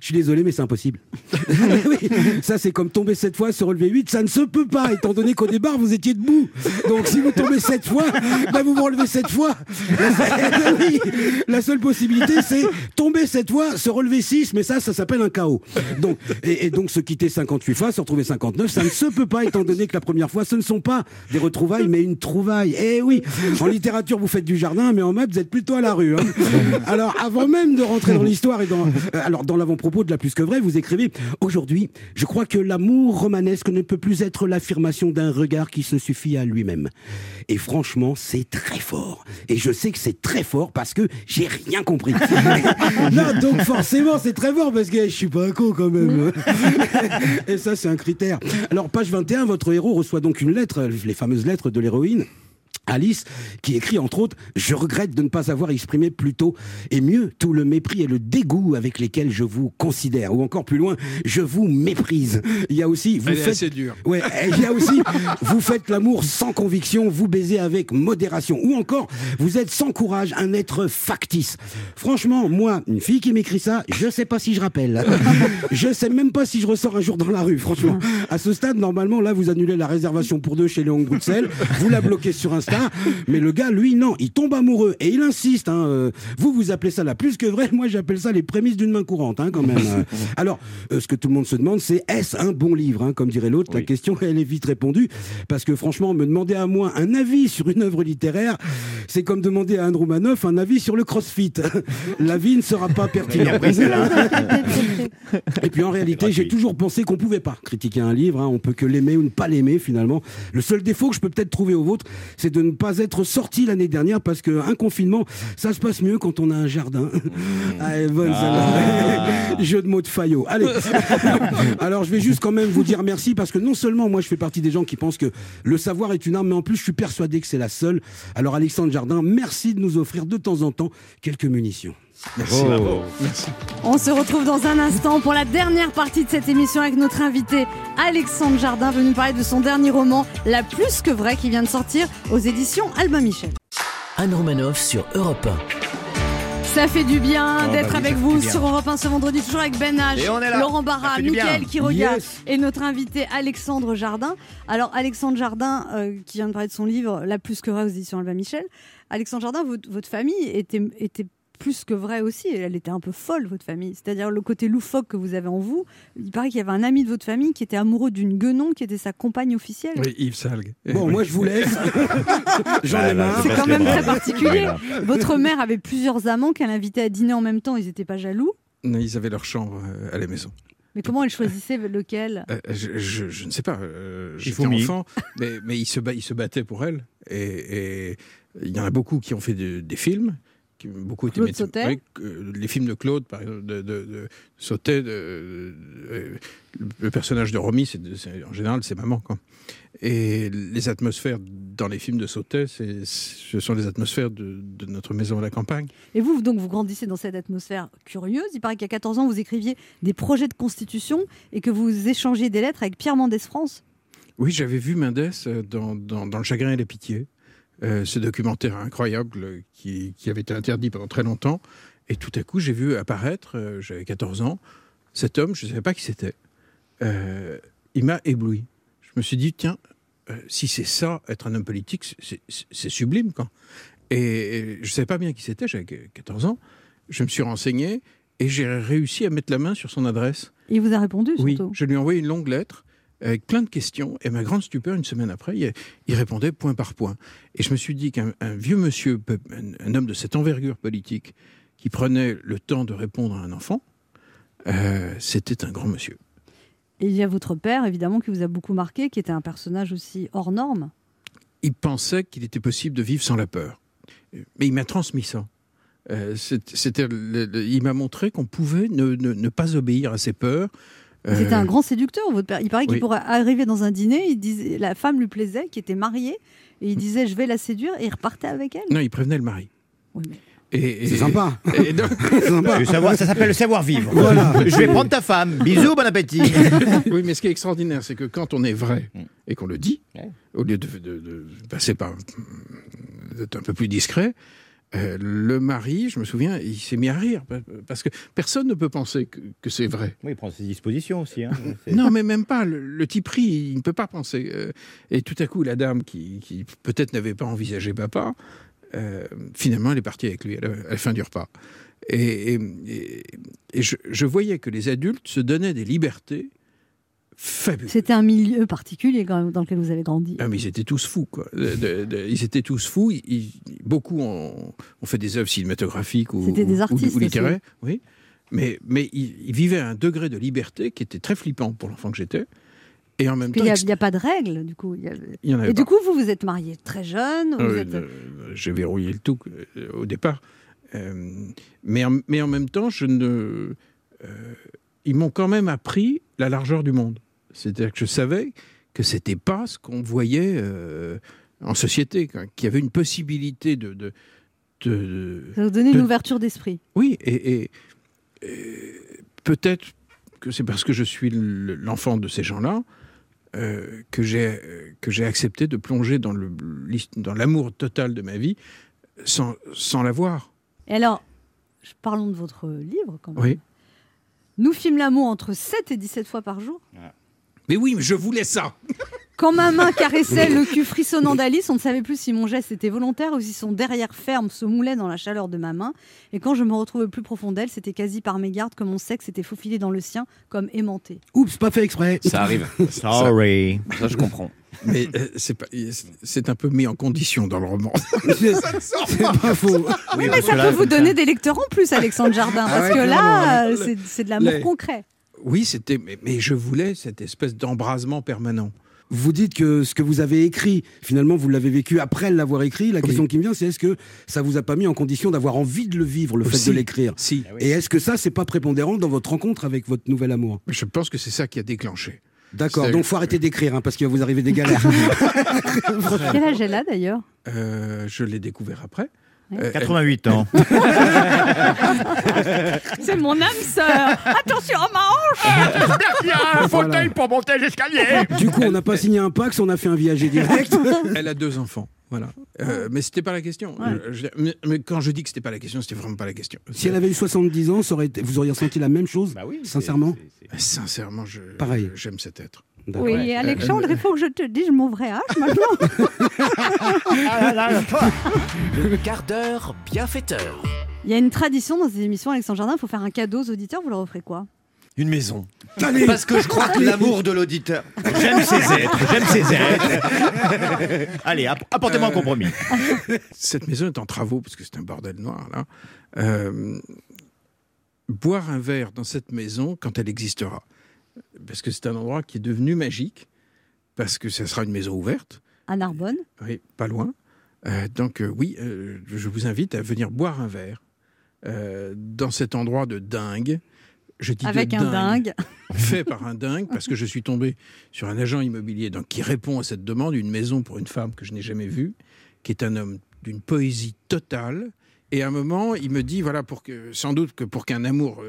Je suis désolé, mais c'est impossible. Oui, ça, c'est comme tomber 7 fois, se relever 8. Ça ne se peut pas, étant donné qu'au départ, vous étiez debout. Donc, si vous tombez 7 fois, bah, vous vous relevez 7 fois. La seule, oui, la seule possibilité, c'est tomber 7 fois, se relever 6, mais ça, ça s'appelle un chaos. Donc, et, et donc, se quitter 58 fois, se retrouver 59, ça ne se peut pas, étant donné que la première fois, ce ne sont pas des retrouvailles, mais une trouvaille. Eh oui, en littérature, vous faites du jardin, mais en maths, vous êtes plutôt à la rue. hein. Alors, avant même de rentrer dans l'histoire et dans, euh, alors, dans l'avant-propos de la plus que vrai, vous écrivez Aujourd'hui, je crois que l'amour romanesque ne peut plus être l'affirmation d'un regard qui se suffit à lui-même. Et franchement, c'est très fort. Et je sais que c'est très fort parce que j'ai rien compris. non, donc forcément, c'est très fort parce que je suis pas un con quand même. Et ça, c'est un critère. Alors, page 21, votre héros reçoit donc une lettre, les fameuses lettres de l'héroïne. Alice, qui écrit entre autres Je regrette de ne pas avoir exprimé plus tôt et mieux tout le mépris et le dégoût avec lesquels je vous considère. Ou encore plus loin, je vous méprise. Il y a aussi. Vous Elle faites... assez. Ouais, il y a aussi Vous faites l'amour sans conviction, vous baisez avec modération. Ou encore, vous êtes sans courage, un être factice. Franchement, moi, une fille qui m'écrit ça, je sais pas si je rappelle. Je sais même pas si je ressors un jour dans la rue, franchement. À ce stade, normalement, là, vous annulez la réservation pour deux chez Léon Bruxelles, vous la bloquez sur Insta, mais le gars, lui, non, il tombe amoureux et il insiste. hein, euh, vous, vous appelez ça la plus que vrai, moi, j'appelle ça les prémices d'une main courante, hein, quand même. Alors, euh, ce que tout le monde se demande, c'est est-ce un bon livre hein, Comme dirait l'autre, la question, elle est vite répondue. Parce que franchement, me demander à moi un avis sur une œuvre littéraire, c'est comme demander à Anne Roumanoff un avis sur le crossfit. L'avis ne sera pas pertinent. Et puis en réalité, j'ai toujours pensé qu'on pouvait pas critiquer un livre. hein. On peut que l'aimer ou ne pas l'aimer finalement. Le seul défaut que je peux peut-être trouver au vôtre, c'est de ne pas être sorti l'année dernière parce qu'un confinement, ça se passe mieux quand on a un jardin. Ah, elle est bonne, celle-là. Jeu de mots de Fayot. Allez. Alors je vais juste quand même vous dire merci parce que non seulement moi je fais partie des gens qui pensent que le savoir est une arme, mais en plus je suis persuadé que c'est la seule. Alors Alexandre Jardin, merci de nous offrir de temps en temps quelques munitions. Merci. Oh. Merci. On se retrouve dans un instant pour la dernière partie de cette émission avec notre invité Alexandre Jardin, venu nous parler de son dernier roman, La plus que vraie, qui vient de sortir aux éditions Albin Michel. Anne Romanoff sur Europe Ça fait du bien Oh, d'être bah oui, avec vous sur Europe 1 ce vendredi, toujours avec Ben H. Laurent Barra. Mickaël Quiroga Yes. et notre invité Alexandre Jardin. Alors Alexandre Jardin, euh, qui vient de parler de son livre La plus que vraie aux éditions Albin Michel. Alexandre Jardin, votre, votre famille était, était plus que vraie aussi. Elle était un peu folle, votre famille. C'est-à-dire le côté loufoque que vous avez en vous. Il paraît qu'il y avait un ami de votre famille qui était amoureux d'une guenon qui était sa compagne officielle. Oui, Yves Salgue. Bon, moi je vous laisse. J'en ai marre. C'est quand même très particulier. Votre mère avait plusieurs amants qu'elle invitait à dîner en même temps. Ils n'étaient pas jaloux. Non, Ils avaient leur chambre euh, à la maison. Mais comment elle choisissait lequel? Euh, je, je- je ne sais pas. euh, J'étais enfant, mais, mais ils, se ba- ils se battaient pour elle. Et, et il y en a beaucoup qui ont fait de- des films. Qui, beaucoup Claude. Sautet Oui, que- les films de Claude, par exemple, de, de, de Sautet, de- de- euh, le personnage de Romy, c'est en général, c'est maman. Quoi. Et les atmosphères dans les films de Sautet, ce sont les atmosphères de, notre maison à la campagne. Et vous, donc, vous grandissez dans cette atmosphère curieuse. Il paraît qu'à 14 ans, vous écriviez des projets de constitution et que vous échangiez des lettres avec Pierre Mendès France. Oui, j'avais vu Mendes euh, dans, dans, dans Le chagrin et la pitié, euh, ce documentaire incroyable qui, qui avait été interdit pendant très longtemps. Et tout à coup, j'ai vu apparaître, euh, j'avais 14 ans, cet homme, je ne savais pas qui c'était. Euh, il m'a ébloui. Je me suis dit, tiens, si c'est ça, être un homme politique, c'est- sublime. Quoi. Et, et je ne savais pas bien qui c'était, j'avais 14 ans. Je me suis renseigné et j'ai réussi à mettre la main sur son adresse. Il vous a répondu, Oui, surtout? je lui ai envoyé une longue lettre avec plein de questions. Et ma grande stupeur, une semaine après, il, il répondait point par point. Et je me suis dit qu'un un vieux monsieur, un, un homme de cette envergure politique, qui prenait le temps de répondre à un enfant, euh, c'était un grand monsieur. Et il y a votre père, évidemment, qui vous a beaucoup marqué, qui était un personnage aussi hors norme. Il pensait qu'il était possible de vivre sans la peur. Mais il m'a transmis ça. Euh, c'était il m'a montré qu'on pouvait ne, ne- ne pas obéir à ses peurs. C'était Euh, un grand séducteur, votre père. Il paraît qu'il oui. pourrait arriver dans un dîner, il disait, la femme lui plaisait, qui était mariée, et il disait je vais la séduire, et il repartait avec elle. Non, il prévenait le mari. Oui, mais- C'est sympa. et donc- C'est sympa. Le savoir, ça s'appelle le savoir-vivre. Voilà. Je vais prendre ta femme. Bisous, bon appétit. oui, mais ce qui est extraordinaire, c'est que quand on est vrai Mm. et qu'on le dit, au lieu de, de- de passer par d'être un peu plus discret, euh, le mari, je me souviens, il s'est mis à rire pa- parce que personne ne peut penser que, que c'est vrai. Oui, il prend ses dispositions aussi. hein. Non, mais même pas. Le, le type rit, il ne peut pas penser. Euh, et tout à coup, la dame qui, qui peut-être n'avait pas envisagé papa, euh, finalement, elle est partie avec lui à la, à la fin du repas. Et, et- et- et je, je voyais que les adultes se donnaient des libertés C'était un milieu particulier quand même dans lequel vous avez grandi. Ah, mais ils étaient tous fous, quoi. De- de- de- ils étaient tous fous. Ils- beaucoup ont, ont fait des œuvres cinématographiques ou, des ou- artistes ou littéraires. Oui. Mais, mais ils, ils vivaient à un degré de liberté qui était très flippant pour l'enfant que j'étais. Et en même Il temps, n'y a, il y a pas de règles, du coup. Il y a- il y en avait Et du coup, vous vous êtes marié très jeune. Euh, êtes- euh, J'ai verrouillé le tout euh, au départ. Euh, mais, en, mais en même temps, je ne, euh, ils m'ont quand même appris la largeur du monde. C'est-à-dire que je savais que c'était pas ce qu'on voyait euh, en société, qu'il y avait une possibilité de. de, de- Ça vous donnait une ouverture d'esprit. oui, et, et- et peut-être que c'est parce que je suis le- l'enfant de ces gens-là euh, que j'ai que j'ai accepté de plonger dans le dans l'amour total de ma vie sans sans l'avoir. Et alors, parlons de votre livre quand même. Oui. Nous filme l'amour entre 7 et 17 fois par jour. Mais oui, je voulais ça. Quand ma main caressait le cul frissonnant d'Alice, on ne savait plus si mon geste était volontaire ou si son derrière ferme se moulait dans la chaleur de ma main. Et quand je me retrouvais plus profond d'elle, c'était quasi par mégarde que mon sexe était faufilé dans le sien comme aimanté. Oups, pas fait exprès. Ça arrive. Sorry. Ça, je comprends. Mais euh, c'est pas c'est un peu mis en condition dans le roman. C'est c'est pas faux. Oui, mais ça peut vous ça- donner des lecteurs en plus, Alexandre Jardin, Ah parce ouais, que là, c'est c'est de l'amour Les- concret. Oui, c'était mais, mais je voulais cette espèce d'embrasement permanent. Vous dites que ce que vous avez écrit, finalement, vous l'avez vécu après l'avoir écrit. La question Oui. qui me vient, c'est est-ce que ça vous a pas mis en condition d'avoir envie de le vivre, le fait de l'écrire Si, Et est-ce que ça, c'est pas prépondérant dans votre rencontre avec votre nouvel amour? Je pense que c'est ça qui a déclenché. D'accord, donc faut arrêter d'écrire, hein, parce qu'il va vous arriver des galères. Quel âge elle a d'ailleurs? Euh, je l'ai découvert après. Ouais. Euh, 88 ans. C'est mon âme sœur Attention à ma hanche un fauteuil pour monter l'escalier. du coup, on n'a pas signé un Pax, on a fait un viager direct. Elle a deux enfants, voilà. Euh, mais c'était pas la question. Ouais. Je- je- mais, mais quand je dis que c'était pas la question, c'était vraiment pas la question. si elle avait eu 70 ans, ça aurait été- vous auriez ressenti la même chose Bah oui. Sincèrement Sincèrement, je, Pareil. j'aime cet être. Oui, Ouais. Alexandre, il faut que je te dise mon vrai âge maintenant. Le quart d'heure bienfaiteur. Il y a une tradition dans ces émissions, Alexandre Jardin, il faut faire un cadeau aux auditeurs, vous leur offrez quoi? Une maison. Allez Parce que je crois que l'amour de l'auditeur. J'aime ces êtres, j'aime ces êtres. Allez, app- apportez-moi un compromis. Cette maison est en travaux parce que c'est un bordel noir là. Euh, boire un verre dans cette maison quand elle existera, parce que c'est un endroit qui est devenu magique, parce que ça sera une maison ouverte, À Narbonne oui, pas loin. Euh, donc euh, oui, euh, je vous invite à venir boire un verre dans cet endroit de dingue. Je dis de avec un dingue. fait par un dingue parce que je suis tombé sur un agent immobilier donc, qui répond à cette demande, une maison pour une femme que je n'ai jamais vue, qui est un homme d'une poésie totale. Et à un moment, il me dit, voilà, pour que, sans doute que pour qu'un amour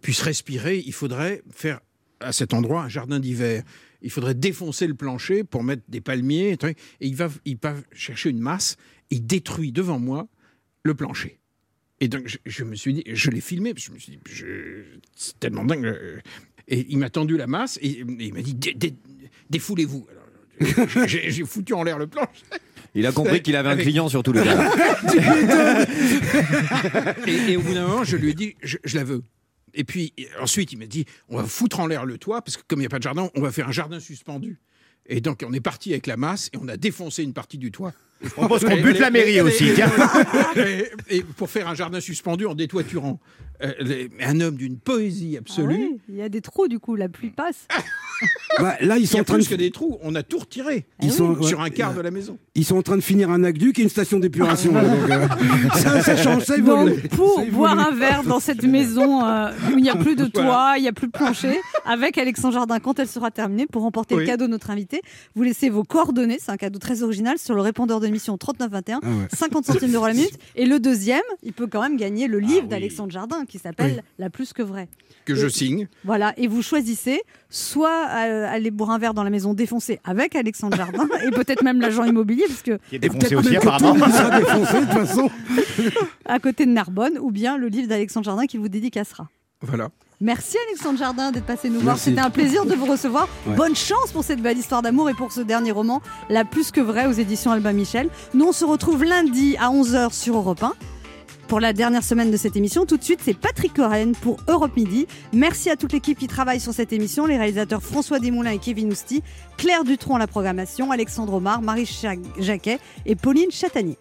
puisse respirer, il faudrait faire à cet endroit un jardin d'hiver. Il faudrait défoncer le plancher pour mettre des palmiers. Et il va, il va chercher une masse, et il détruit devant moi le plancher. Et donc, je, je me suis dit, je l'ai filmé, parce que je me suis dit, je- c'est tellement dingue. euh, Et il m'a tendu la masse, et, et il m'a dit, Dé- dé- défoulez-vous. J'ai- foutu en l'air le plancher. Il a compris qu'il avait un Avec- client sur tout le gars. Et, et au bout d'un moment, je lui ai dit, je, je la veux. Et puis et ensuite, il m'a dit, on va foutre en l'air le toit, parce que comme il n'y a pas de jardin, on va faire un jardin suspendu. Et donc, on est parti avec la masse et on a défoncé une partie du toit. Je propose qu'on bute la mairie aussi, tiens. Et, et pour faire un jardin suspendu en détoiturant. Euh, un homme d'une poésie Ah absolue. oui, il y a des trous du coup, la pluie passe. Bah, là, ils Il sont en train plus de que des trous. On a tout retiré Ah Ils sont- sur un quart euh, de la maison. Ils sont en train de finir un aqueduc et une station d'épuration. donc, euh, ça, ça change, ça évolue. Donc, pour Ça évolue. boire un verre dans cette maison euh, où il n'y a plus de toit, il n'y a plus de plancher, avec Alexandre Jardin quand elle sera terminée, pour remporter le cadeau de notre invité, vous laissez vos coordonnées, c'est un cadeau très original, sur le répondeur de l'émission 3921, Ah ouais. 50 centimes d'euros la minute. Et le deuxième, il peut quand même gagner le livre oui. d'Alexandre Jardin qui s'appelle Oui. La plus que vraie. Que je signe. Voilà, et vous choisissez soit euh, aller boire un verre dans la maison défoncée avec Alexandre Jardin et peut-être même l'agent immobilier, parce que Qui est défoncé aussi apparemment. défoncé de toute façon. à côté de Narbonne, ou bien le livre d'Alexandre Jardin qui vous dédicacera. Voilà. Merci Alexandre Jardin d'être passé nous voir. C'était un plaisir de vous recevoir. Ouais. Bonne chance pour cette belle histoire d'amour et pour ce dernier roman, La plus que vraie aux éditions Albin Michel. Nous, on se retrouve lundi à 11h sur Europe 1. Pour la dernière semaine de cette émission, tout de suite, c'est Patrick Coren pour Europe Midi. Merci à toute l'équipe qui travaille sur cette émission, les réalisateurs François Desmoulins et Kevin Ousti, Claire Dutronc à la programmation, Alexandre Omar, Marie Jacquet et Pauline Chatanier.